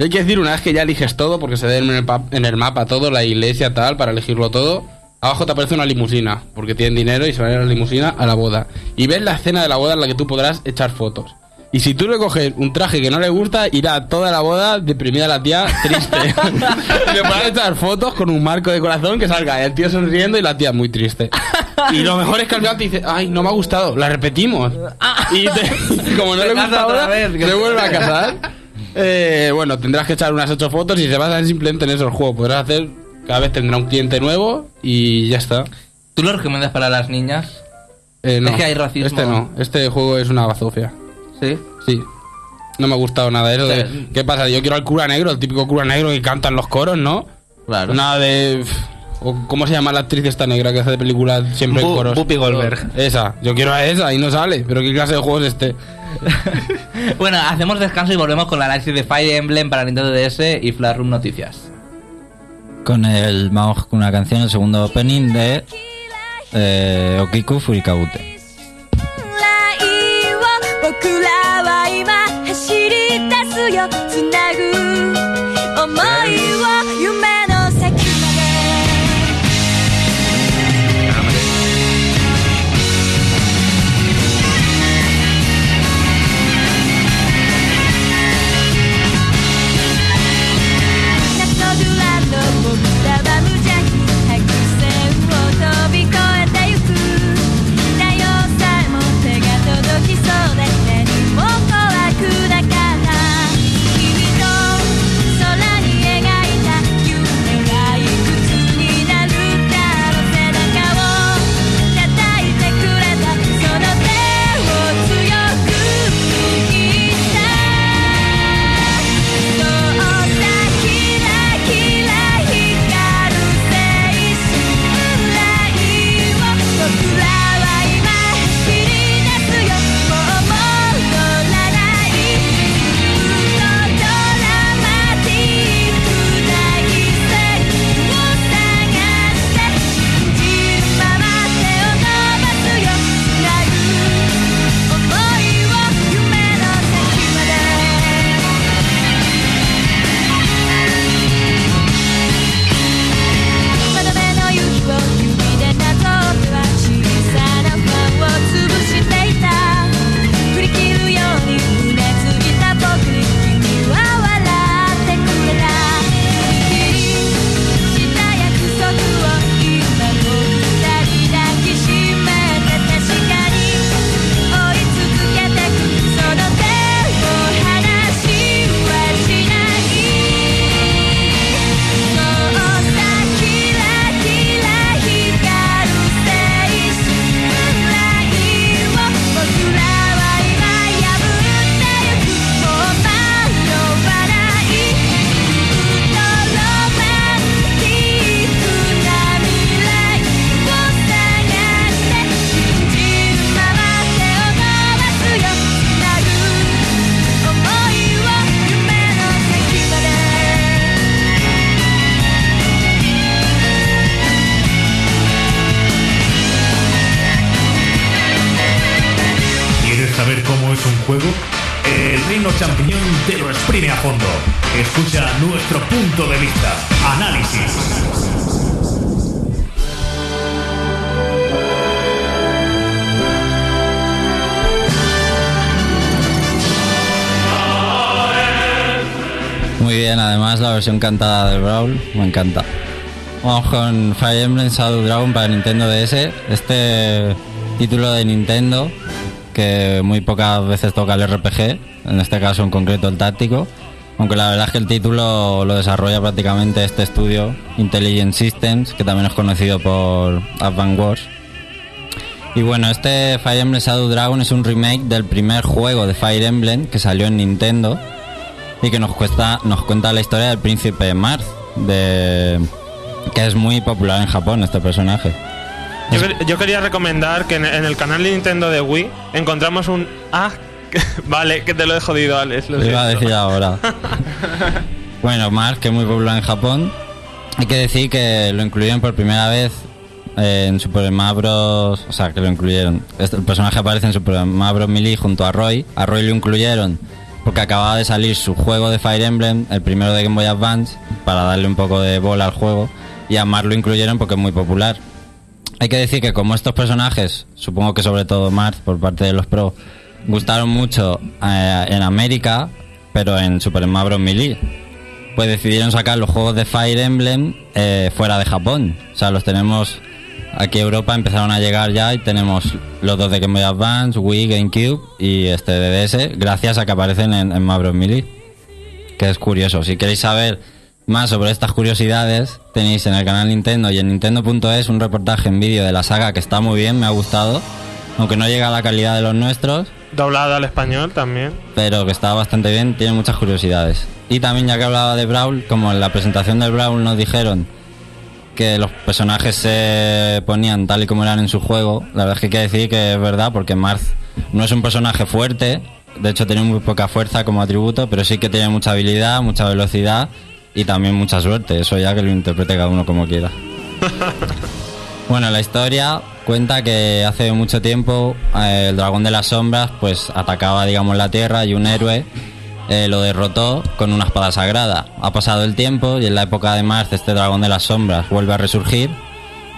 Hay que decir, una vez que ya eliges todo, porque se ve en el, en el mapa todo, la iglesia tal, para elegirlo todo, abajo te aparece una limusina, porque tienen dinero y se van a ir a la limusina a la boda. Y ves la escena de la boda en la que tú podrás echar fotos. Y si tú le coges un traje que no le gusta, irá toda la boda deprimida la tía, triste. y [laughs] le podrás echar fotos con un marco de corazón que salga el tío sonriendo y la tía muy triste. Y lo mejor es que al final te dice, ay, no me ha gustado, la repetimos. Y te- [laughs] como no le gusta ahora, se vuelve a casa. casar. Eh, bueno, tendrás que echar unas ocho fotos y se basan simplemente en eso el juego. Podrás hacer, cada vez tendrá un cliente nuevo y ya está. ¿Tú lo recomiendas para las niñas? Eh, no, Es que hay racismo. Este no, este juego es una bazofia. Sí. Sí. No me ha gustado nada de eso. de- Sí. ¿Qué pasa? Yo quiero al cura negro, el típico cura negro que canta en los coros, ¿no? Claro. Nada de... ¿Cómo se llama la actriz esta negra que hace de películas siempre en coros? Whoopi Goldberg. Esa. Yo quiero a esa y no sale. Pero ¿qué clase de juego es este? [laughs] Bueno, hacemos descanso y volvemos con la análisis de Fire Emblem para Nintendo DS y Flash Room Noticias. Con el vamos con una canción, el segundo opening de eh, Okiku Furikabute. 僕らは今走り出すよ。つなぐ想いを夢。Juego, el reino champiñón te lo exprime a fondo. Escucha nuestro punto de vista. Análisis. Muy bien, además la versión cantada del Brawl me encanta. Vamos con Fire Emblem Shadow Dragon para Nintendo DS. Este título de Nintendo que muy pocas veces toca el RPG, en este caso en concreto el táctico. Aunque la verdad es que el título lo desarrolla prácticamente este estudio, Intelligent Systems, que también es conocido por Advance Wars. Y bueno, este Fire Emblem Shadow Dragon es un remake del primer juego de Fire Emblem que salió en Nintendo y que nos, cuesta, nos cuenta la historia del príncipe Marth, de, que es muy popular en Japón este personaje. Yo, quer- yo quería recomendar que en, en el canal de Nintendo de Wii encontramos un... Ah, [laughs] vale, que te lo he jodido, Alex. Lo Lo iba a decir ahora. [laughs] bueno, Marth, que es muy popular en Japón. Hay que decir que lo incluyeron por primera vez en Super Smash Bros. O sea, que lo incluyeron. Este- el personaje aparece en Super Smash Bros. Melee junto a Roy. A Roy lo incluyeron porque acababa de salir su juego de Fire Emblem, el primero de Game Boy Advance, para darle un poco de bola al juego. Y a Marth lo incluyeron porque es muy popular. Hay que decir que como estos personajes, supongo que sobre todo Marth por parte de los pro, gustaron mucho eh, en América, pero en Super Smash Bros. Melee, pues decidieron sacar los juegos de Fire Emblem eh, fuera de Japón. O sea, los tenemos aquí a Europa, empezaron a llegar ya y tenemos los dos de Game Boy Advance, Wii, GameCube y este de DS, gracias a que aparecen en, en Smash Bros. Melee. Que es curioso. Si queréis saber más sobre estas curiosidades, tenéis en el canal Nintendo y en Nintendo.es un reportaje en vídeo de la saga que está muy bien, me ha gustado. Aunque no llega a la calidad de los nuestros, Doblado al español también. pero que está bastante bien, tiene muchas curiosidades. Y también ya que hablaba de Brawl, como en la presentación del Brawl nos dijeron que los personajes se ponían tal y como eran en su juego, la verdad es que hay que decir que es verdad, porque Marth no es un personaje fuerte, de hecho tiene muy poca fuerza como atributo, pero sí que tiene mucha habilidad, mucha velocidad y también mucha suerte, eso ya que lo interprete cada uno como quiera. [laughs] Bueno, la historia cuenta que hace mucho tiempo eh, el dragón de las sombras pues atacaba digamos la tierra y un héroe eh, lo derrotó con una espada sagrada. Ha pasado el tiempo y en la época de Marth este dragón de las sombras vuelve a resurgir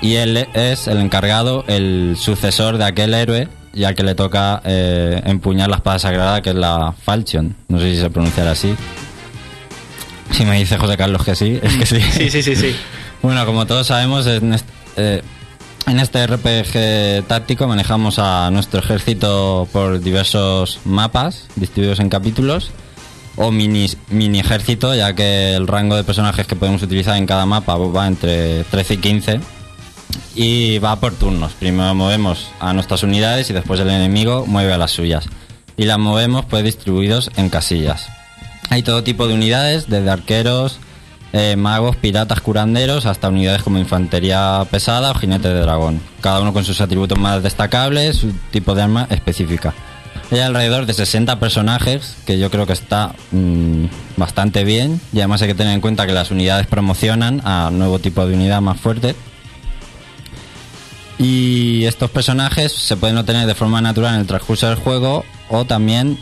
y él es el encargado, el sucesor de aquel héroe y al que le toca eh, empuñar la espada sagrada que es la Falchion. No sé si se pronunciará así. Si me dice José Carlos que sí, [laughs] es que sí. Sí, sí, sí, sí. [laughs] Bueno, como todos sabemos, en este, eh, en este RPG táctico manejamos a nuestro ejército por diversos mapas distribuidos en capítulos o mini, mini ejército, ya que el rango de personajes que podemos utilizar en cada mapa va entre 13 y 15 y va por turnos. Primero movemos a nuestras unidades y después el enemigo mueve a las suyas. Y las movemos pues distribuidos en casillas. Hay todo tipo de unidades, desde arqueros, eh, magos, piratas, curanderos, hasta unidades como infantería pesada o jinete de dragón. Cada uno con sus atributos más destacables, su tipo de arma específica. Hay alrededor de 60 personajes, que yo creo que está mm, bastante bien. Y además hay que tener en cuenta que las unidades promocionan a nuevo tipo de unidad más fuerte. Y estos personajes se pueden obtener de forma natural en el transcurso del juego o también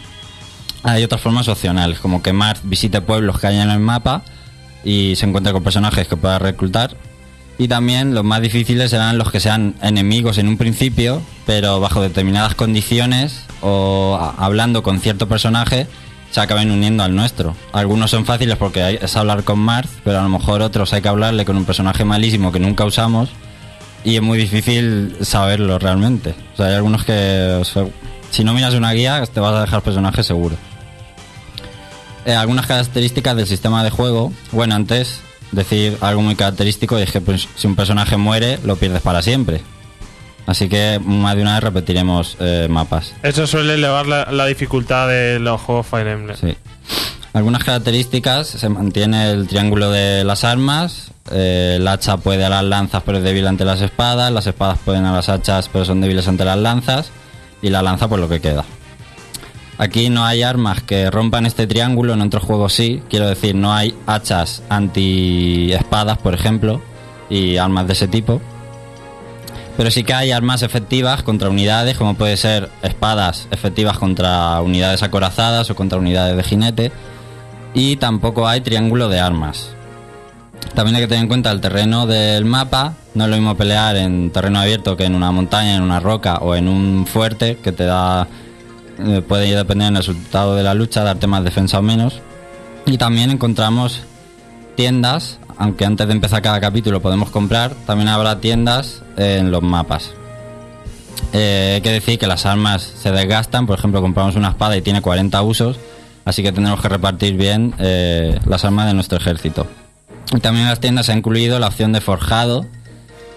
hay otras formas opcionales, como que Marth visite pueblos que hay en el mapa y se encuentre con personajes que pueda reclutar. Y también los más difíciles serán los que sean enemigos en un principio, pero bajo determinadas condiciones o hablando con cierto personaje se acaben uniendo al nuestro. Algunos son fáciles porque es hablar con Marth, pero a lo mejor otros hay que hablarle con un personaje malísimo que nunca usamos y es muy difícil saberlo realmente. O sea, hay algunos que si no miras una guía te vas a dejar personajes seguro. Eh, algunas características del sistema de juego. Bueno, antes decir algo muy característico y es que pues, si un personaje muere lo pierdes para siempre. Así que más de una vez repetiremos eh, mapas. Eso suele elevar la, la dificultad de los juegos Fire Emblem. Sí. Algunas características, se mantiene el triángulo de las armas, eh, el hacha puede a las lanzas pero es débil ante las espadas, las espadas pueden a las hachas pero son débiles ante las lanzas y la lanza por lo que queda. Aquí no hay armas que rompan este triángulo, en otros juegos sí, quiero decir, no hay hachas anti espadas, por ejemplo, y armas de ese tipo. Pero sí que hay armas efectivas contra unidades, como puede ser espadas efectivas contra unidades acorazadas o contra unidades de jinete. Y tampoco hay triángulo de armas. También hay que tener en cuenta el terreno del mapa. No es lo mismo pelear en terreno abierto que en una montaña, en una roca o en un fuerte que te da. eh, puede depender del resultado de la lucha, darte más defensa o menos. Y también encontramos tiendas, aunque antes de empezar cada capítulo podemos comprar, también habrá tiendas en los mapas. Eh, hay que decir que las armas se desgastan, por ejemplo, compramos una espada y tiene 40 usos, así que tendremos que repartir bien eh, las armas de nuestro ejército. También en las tiendas se ha incluido la opción de forjado,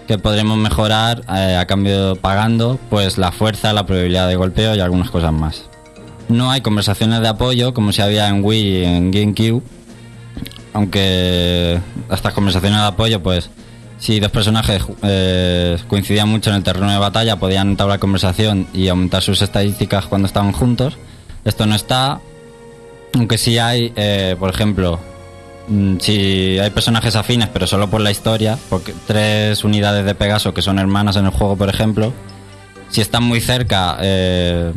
que podremos mejorar eh, a cambio pagando pues la fuerza, la probabilidad de golpeo y algunas cosas más. No hay conversaciones de apoyo como si había en Wii y en GameCube, aunque estas conversaciones de apoyo, pues si dos personajes eh, coincidían mucho en el terreno de batalla, podían entablar conversación y aumentar sus estadísticas cuando estaban juntos. Esto no está, aunque sí hay, eh, por ejemplo, si hay personajes afines, pero solo por la historia, porque tres unidades de Pegaso que son hermanas en el juego, por ejemplo, si están muy cerca eh,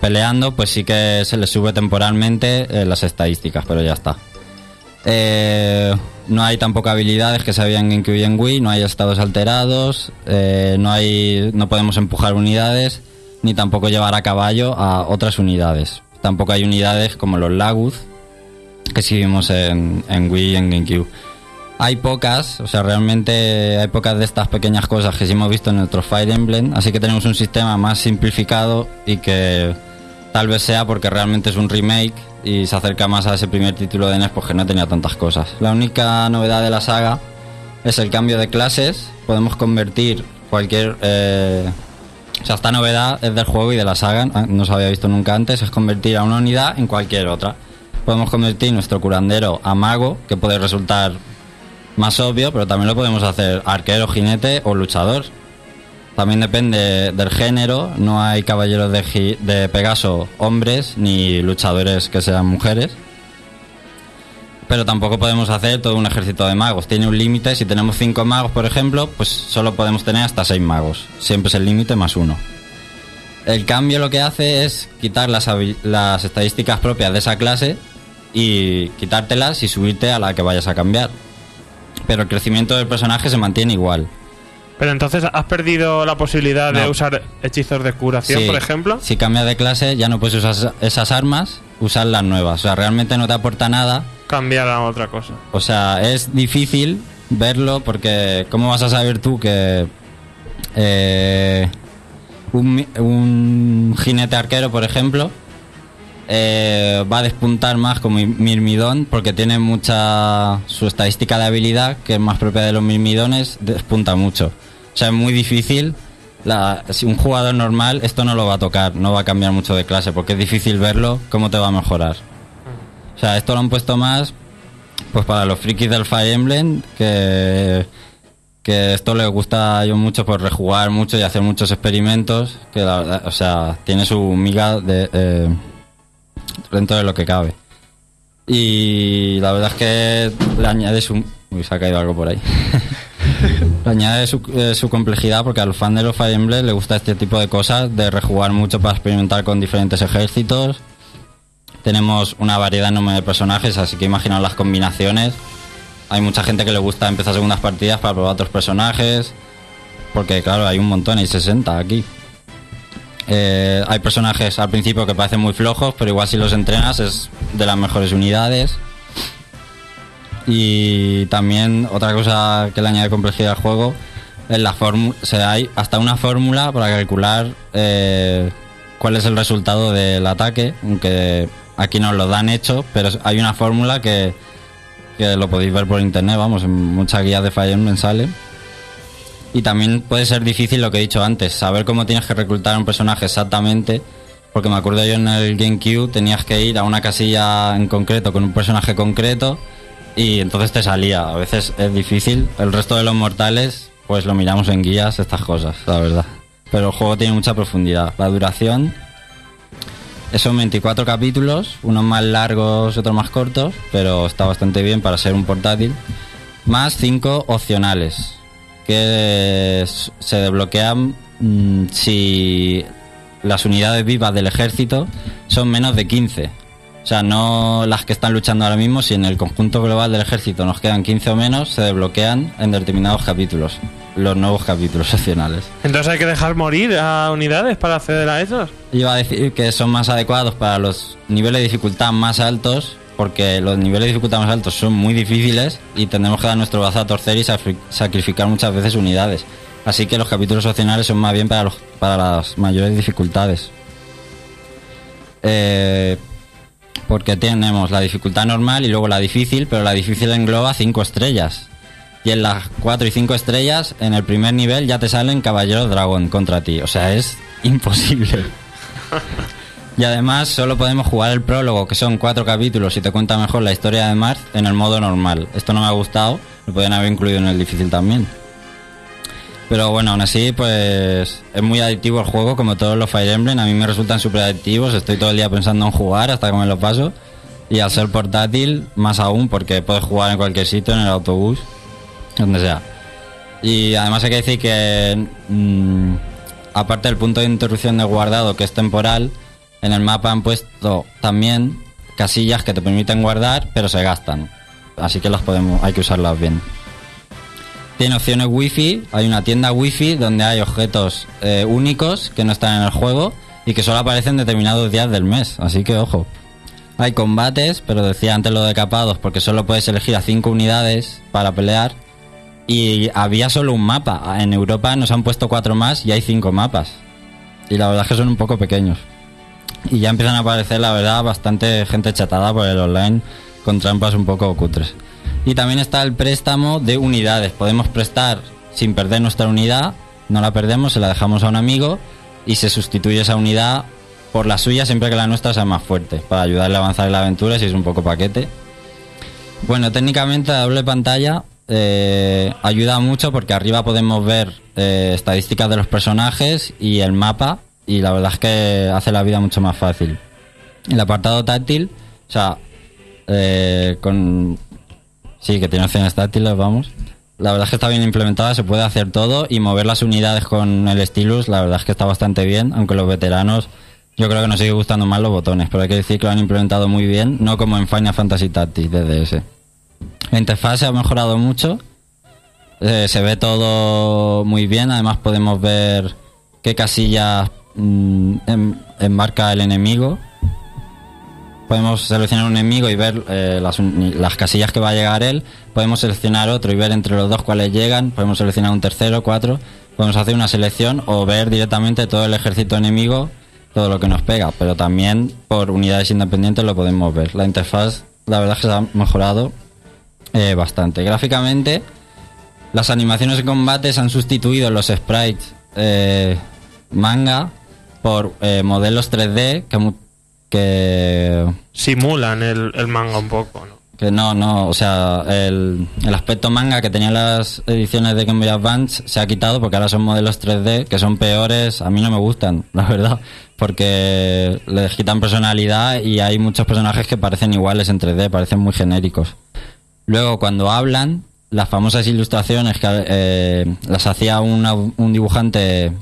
peleando, pues sí que se les sube temporalmente eh, las estadísticas, pero ya está. Eh, no hay tampoco habilidades que se habían incluido en Wii, no hay estados alterados, no hay, no podemos empujar unidades, ni tampoco llevar a caballo a otras unidades. Tampoco hay unidades como los Laguth, que sí vimos en, en Wii y en GameCube. Hay pocas, o sea, realmente hay pocas de estas pequeñas cosas que sí hemos visto en nuestro Fire Emblem, así que tenemos un sistema más simplificado y que tal vez sea porque realmente es un remake y se acerca más a ese primer título de NES porque no tenía tantas cosas. La única novedad de la saga es el cambio de clases, podemos convertir cualquier... eh, o sea, esta novedad es del juego y de la saga, ah, no se había visto nunca antes, es convertir a una unidad en cualquier otra. Podemos convertir nuestro curandero a mago, que puede resultar más obvio, pero también lo podemos hacer arquero, jinete o luchador. También depende del género, no hay caballeros de, de Pegaso hombres ni luchadores que sean mujeres. Pero tampoco podemos hacer todo un ejército de magos. Tiene un límite, si tenemos cinco magos, por ejemplo, pues solo podemos tener hasta seis magos. Siempre es el límite más uno. El cambio lo que hace es quitar las, las estadísticas propias de esa clase y quitártelas y subirte a la que vayas a cambiar. Pero el crecimiento del personaje se mantiene igual. Pero entonces, ¿has perdido la posibilidad de usar hechizos de curación, Sí, por ejemplo? Si cambias de clase ya no puedes usar esas armas, usar las nuevas. O sea, realmente no te aporta nada. Cambiar a otra cosa. O sea, es difícil verlo porque ¿cómo vas a saber tú que eh, un jinete arquero, por ejemplo, eh, va a despuntar más como mi- Mirmidón porque tiene mucha su estadística de habilidad que es más propia de los Mirmidones, despunta mucho. O sea, es muy difícil. Si un jugador normal esto no lo va a tocar, no va a cambiar mucho de clase porque es difícil verlo cómo te va a mejorar. O sea, esto lo han puesto más pues para los frikis del Fire Emblem que que esto les gusta a ellos mucho por rejugar mucho y hacer muchos experimentos que la o sea, tiene su miga de eh, dentro de lo que cabe. Y la verdad es que le añade su uy, se ha caído algo por ahí. [laughs] le añade su, eh, su complejidad porque a los fans de los Fire Emblem les gusta este tipo de cosas, de rejugar mucho para experimentar con diferentes ejércitos. Tenemos una variedad enorme de personajes, así que imaginaos las combinaciones. Hay mucha gente que le gusta empezar segundas partidas para probar otros personajes. Porque claro, hay un montón, hay 60 aquí. Eh, hay personajes al principio que parecen muy flojos, pero igual si los entrenas es de las mejores unidades. Y también otra cosa que le añade complejidad al juego es la fórmula. O hay hasta una fórmula para calcular eh, cuál es el resultado del ataque, aunque aquí nos lo dan hecho, pero hay una fórmula que, que lo podéis ver por internet, vamos, en muchas guías de Fire Emblem sale. Y también puede ser difícil lo que he dicho antes, saber cómo tienes que reclutar a un personaje exactamente, porque me acuerdo yo en el GameCube tenías que ir a una casilla en concreto con un personaje concreto y entonces te salía. A veces es difícil, el resto de los mortales pues lo miramos en guías, estas cosas, la verdad. Pero el juego tiene mucha profundidad. La duración son 24 capítulos, unos más largos, otros más cortos, pero está bastante bien para ser un portátil. Más 5 opcionales. Que se desbloquean mm, si las unidades vivas del ejército son menos de 15. O sea, no las que están luchando ahora mismo, si en el conjunto global del ejército nos quedan 15 o menos, se desbloquean en determinados capítulos, los nuevos capítulos opcionales. Entonces hay que dejar morir a unidades para acceder a esos. Iba a decir que son más adecuados para los niveles de dificultad más altos, porque los niveles de dificultad más altos son muy difíciles y tendremos que dar nuestro brazo a torcer y sacrificar muchas veces unidades. Así que los capítulos opcionales son más bien para las mayores dificultades. Eh, porque tenemos la dificultad normal y luego la difícil, pero la difícil engloba 5 estrellas. Y en las 4 y 5 estrellas, en el primer nivel ya te salen caballeros dragón contra ti. O sea, es imposible. [laughs] Y además solo podemos jugar el prólogo, que son cuatro capítulos y te cuenta mejor la historia de Marth en el modo normal. Esto no me ha gustado, lo podrían haber incluido en el difícil también. Pero bueno, aún así, pues es muy adictivo el juego, como todos los Fire Emblem. A mí me resultan súper adictivos, estoy todo el día pensando en jugar hasta que me lo paso. Y al ser portátil, más aún, porque puedes jugar en cualquier sitio, en el autobús, donde sea. Y además hay que decir que, mm, aparte del punto de interrupción de guardado, que es temporal, en el mapa han puesto también casillas que te permiten guardar, pero se gastan. Así que las podemos, hay que usarlas bien. Tiene opciones wifi, hay una tienda wifi donde hay objetos eh, únicos que no están en el juego y que solo aparecen determinados días del mes, así que ojo. Hay combates, pero decía antes lo de capados porque solo puedes elegir a 5 unidades para pelear y había solo un mapa. En Europa nos han puesto cuatro más y hay cinco mapas. Y la verdad es que son un poco pequeños. Y ya empiezan a aparecer, la verdad, bastante gente chatada por el online con trampas un poco cutres. Y también está el préstamo de unidades. Podemos prestar sin perder nuestra unidad, no la perdemos, se la dejamos a un amigo y se sustituye esa unidad por la suya siempre que la nuestra sea más fuerte, para ayudarle a avanzar en la aventura si es un poco paquete. Bueno, técnicamente la doble pantalla eh, ayuda mucho porque arriba podemos ver eh, estadísticas de los personajes y el mapa y la verdad es que hace la vida mucho más fácil. El apartado táctil, o sea, eh, con... Sí, que tiene opciones táctiles, vamos. La verdad es que está bien implementada, se puede hacer todo y mover las unidades con el stylus, la verdad es que está bastante bien, aunque los veteranos yo creo que nos sigue gustando más los botones, pero hay que decir que lo han implementado muy bien, no como en Final Fantasy Tactics de DS. La interfaz se ha mejorado mucho. Eh, se ve todo muy bien. Además podemos ver qué casillas mm, embarca el enemigo. Podemos seleccionar un enemigo y ver eh, las, las casillas que va a llegar él. Podemos seleccionar otro y ver entre los dos cuáles llegan. Podemos seleccionar un tercero, cuatro. Podemos hacer una selección o ver directamente todo el ejército enemigo, todo lo que nos pega. Pero también por unidades independientes lo podemos ver. La interfaz, la verdad es que se ha mejorado eh, bastante. Gráficamente, las animaciones de combate se han sustituido los sprites eh, manga por eh, modelos 3D que, que, Simulan el, el manga un poco, ¿no? que no, no, o sea, el, el aspecto manga que tenían las ediciones de Game Boy Advance se ha quitado porque ahora son modelos 3D que son peores, a mí no me gustan, [laughs] la verdad, porque les quitan personalidad y hay muchos personajes que parecen iguales en 3D, parecen muy genéricos. Luego, cuando hablan, las famosas ilustraciones que eh, las hacía una- un dibujante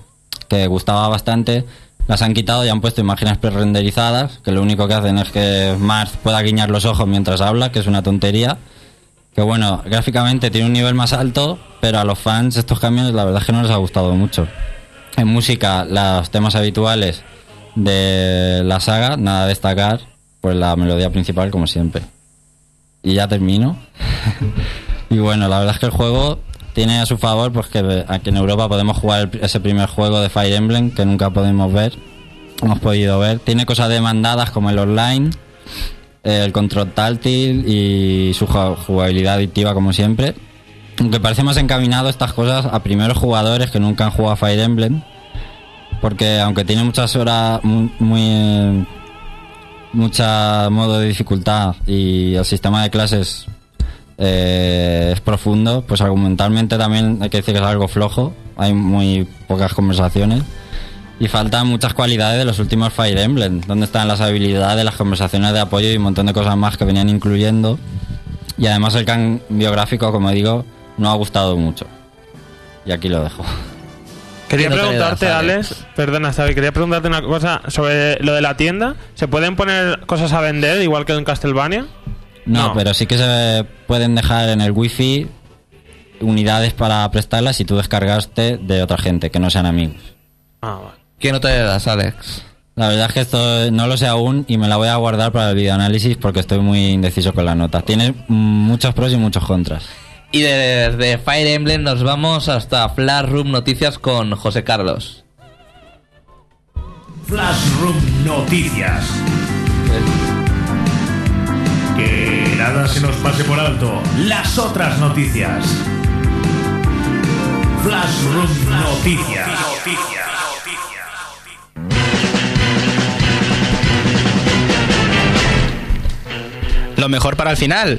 que gustaba bastante, las han quitado y han puesto imágenes pre-renderizadas, que lo único que hacen es que Marth pueda guiñar los ojos mientras habla, que es una tontería. Que bueno, gráficamente tiene un nivel más alto, pero a los fans estos cambios la verdad es que no les ha gustado mucho. En música, los temas habituales de la saga, nada a destacar, pues la melodía principal como siempre. Y ya termino. [laughs] y bueno, la verdad es que el juego tiene a su favor pues que aquí en Europa podemos jugar ese primer juego de Fire Emblem que nunca podemos ver. Hemos podido ver. Tiene cosas demandadas como el online, el control táctil y su ju- jugabilidad adictiva como siempre. Aunque parece más encaminado estas cosas a primeros jugadores que nunca han jugado a Fire Emblem. Porque aunque tiene muchas horas muy, muy eh, mucha modo de dificultad y el sistema de clases eh, es profundo, pues argumentalmente también hay que decir que es algo flojo, hay muy pocas conversaciones y faltan muchas cualidades de los últimos Fire Emblem, donde están las habilidades, las conversaciones de apoyo y un montón de cosas más que venían incluyendo y además el cambio gráfico, como digo, no ha gustado mucho. Y aquí lo dejo. Quería ¿Qué nota le preguntarte, Alex? perdona, Xavi, quería preguntarte una cosa sobre lo de la tienda. ¿Se pueden poner cosas a vender igual que en Castlevania? No, No. pero sí que se pueden dejar en el wifi unidades para prestarlas si tú descargaste de otra gente, que no sean amigos. Ah, vale. ¿Qué nota le das, Alex? La verdad es que esto no lo sé aún y me la voy a guardar para el videoanálisis porque estoy muy indeciso con la nota. Tiene muchos pros y muchos contras. Y desde Fire Emblem nos vamos hasta Flash Room Noticias con José Carlos. Flashroom Noticias. Nada se nos pase por alto. Las otras noticias. Flashroom Noticias. Lo mejor para el final.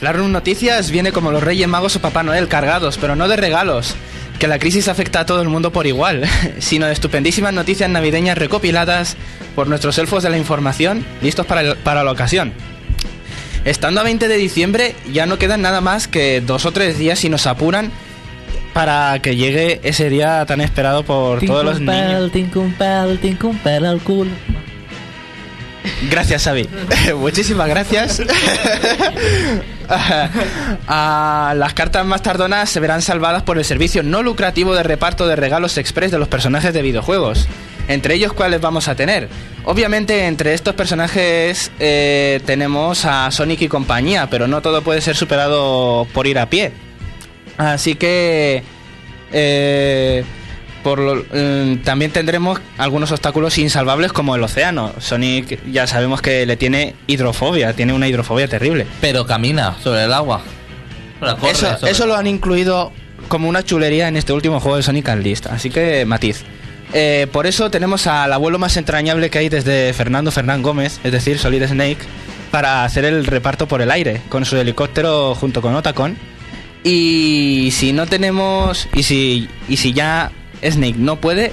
Flashroom Noticias viene como los Reyes Magos o Papá Noel cargados, pero no de regalos. Que la crisis afecta a todo el mundo por igual, [laughs] sino de estupendísimas noticias navideñas recopiladas por nuestros elfos de la información, listos para, para la ocasión. Estando a 20 de diciembre, ya no quedan nada más que dos o tres días si nos apuran para que llegue ese día tan esperado por todos los niños. Gracias, Xavi. [laughs] Muchísimas gracias. [laughs] Ah, las cartas más tardonas se verán salvadas por el servicio no lucrativo de reparto de regalos express de los personajes de videojuegos. Entre ellos, ¿cuáles vamos a tener? Obviamente, entre estos personajes eh, tenemos a Sonic y compañía, pero no todo puede ser superado por ir a pie. Así que... eh, por lo- mm, también tendremos algunos obstáculos insalvables como el océano. Sonic ya sabemos que le tiene hidrofobia, tiene una hidrofobia terrible. Pero camina sobre el agua. Corre Eso, sobre eso el lo han incluido como una chulería en este último juego de Sonic Unleashed. Así que matiz. Eh, por eso tenemos al abuelo más entrañable que hay desde Fernando Fernán Gómez, es decir, Solid Snake, para hacer el reparto por el aire, con su helicóptero junto con Otacon. Y si no tenemos. Y si, y si ya Snake no puede,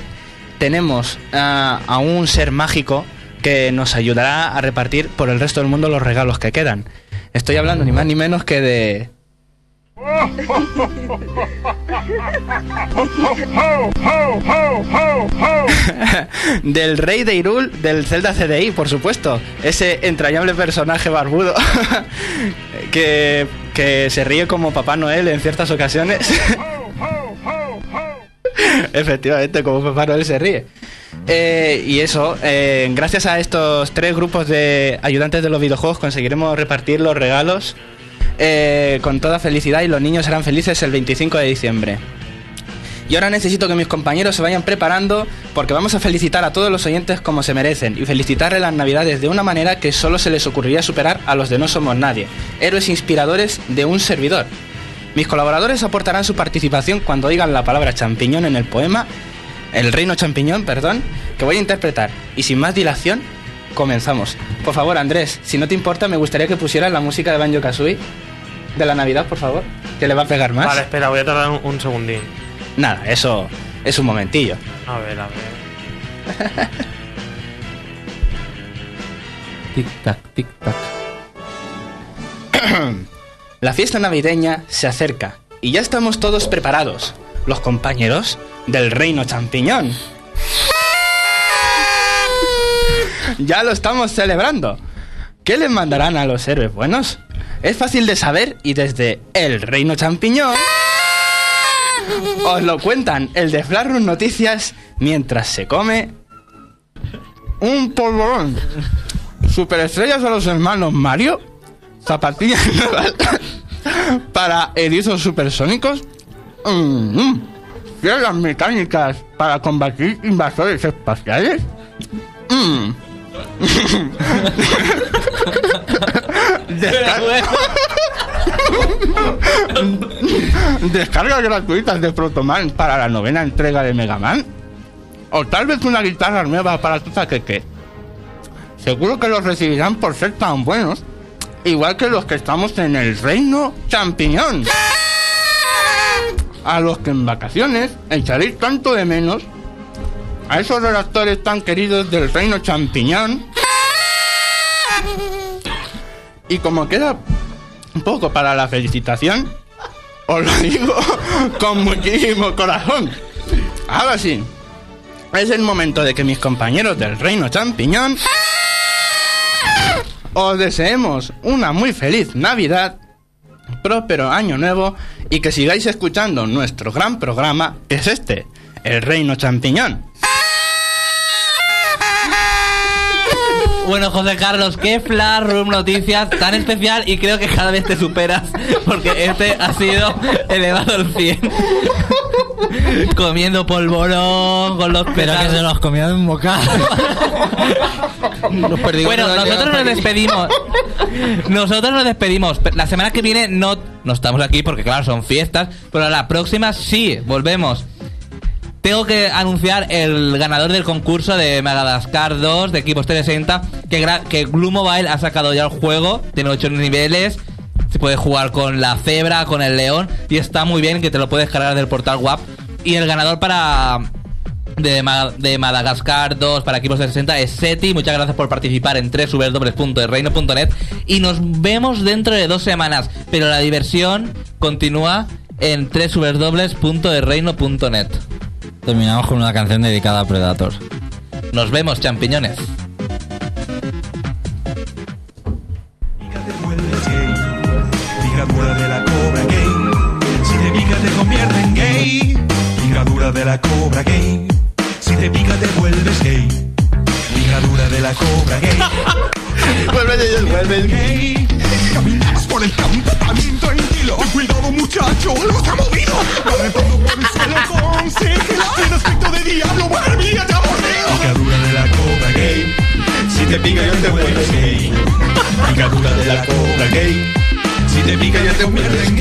tenemos a, a un ser mágico que nos ayudará a repartir por el resto del mundo los regalos que quedan. Estoy hablando ni más ni menos que de. [laughs] del rey de Irul del Zelda CDI, por supuesto. Ese entrañable personaje barbudo [laughs] que, que se ríe como Papá Noel en ciertas ocasiones. [laughs] Efectivamente, como Papá Noel se ríe. Eh, y eso, eh, gracias a estos tres grupos de ayudantes de los videojuegos conseguiremos repartir los regalos eh, con toda felicidad y los niños serán felices el 25 de diciembre. Y ahora necesito que mis compañeros se vayan preparando porque vamos a felicitar a todos los oyentes como se merecen y felicitarle las navidades de una manera que solo se les ocurriría superar a los de No Somos Nadie, héroes inspiradores de un servidor. Mis colaboradores aportarán su participación cuando digan la palabra champiñón en el poema, el reino champiñón, perdón, que voy a interpretar. Y sin más dilación, comenzamos. Por favor, Andrés, si no te importa, me gustaría que pusieras la música de Banjo Kazooie de la Navidad, por favor, que le va a pegar más. Vale, espera, voy a tardar un, un segundín. Nada, eso es un momentillo. A ver, a ver. [laughs] Tic tac, tic tac. [clears throat] La fiesta navideña se acerca y ya estamos todos preparados, los compañeros del reino champiñón. [laughs] Ya lo estamos celebrando. ¿Qué les mandarán a los héroes buenos? Es fácil de saber y desde el reino champiñón os lo cuentan el de Flarrus Noticias mientras se come un polvorón. Superestrellas a los hermanos Mario, zapatillas [laughs] para erizos supersónicos, mm, mecánicas para combatir invasores espaciales. Mm. Descarga- Descargas gratuitas de Protoman para la novena entrega de Mega Man. O tal vez una guitarra nueva para tu taqueque. Seguro que los recibirán por ser tan buenos. Igual que los que estamos en el reino champiñón. A los que en vacaciones echaréis tanto de menos. A esos redactores tan queridos del reino champiñón. Y como queda poco para la felicitación, os lo digo, con muchísimo corazón. Ahora sí, es el momento de que mis compañeros del Reino Champiñón os deseemos una muy feliz Navidad, próspero año nuevo y que sigáis escuchando nuestro gran programa, que es este, el Reino Champiñón. Bueno, José Carlos, qué Flash Room Noticias tan especial y creo que cada vez te superas porque este ha sido elevado al 100. Comiendo polvorón con los Pero que se los comía de un bocado. Bueno, no nosotros nos despedimos. Nosotros nos despedimos. La semana que viene no, no estamos aquí porque, claro, son fiestas. Pero la próxima sí, volvemos. Tengo que anunciar el ganador del concurso de Madagascar 2 de equipos 360. Que, que Blue Mobile ha sacado ya el juego. Tiene 8 niveles. Se puede jugar con la cebra, con el león. Y está muy bien que te lo puedes cargar del portal WAP. Y el ganador para de, Ma- de Madagascar 2 para equipos de 60 es SETI. Muchas gracias por participar en www.reino.net y nos vemos dentro de dos semanas. Pero la diversión continúa en www.reino.net. Terminamos con una canción dedicada a Predator. Nos vemos, champiñones. vuelves. Picadura de la cobra gay. Si te pica te convierte en gay. Picadura de la cobra gay. Si te pica te vuelves gay. Picadura de la cobra gay. [laughs] Vuelve, vuelve. gay. Por el campo también tranquilo. Ten cuidado, muchacho, algo se ha movido. Calentando por el malecón, se el aspecto de diablo, barbilla, te ha mordido. Picadura de la cobra gay. Si te pica, yo te vuelves gay. Picadura de la cobra gay. Si te pica, ya te vuelves gay.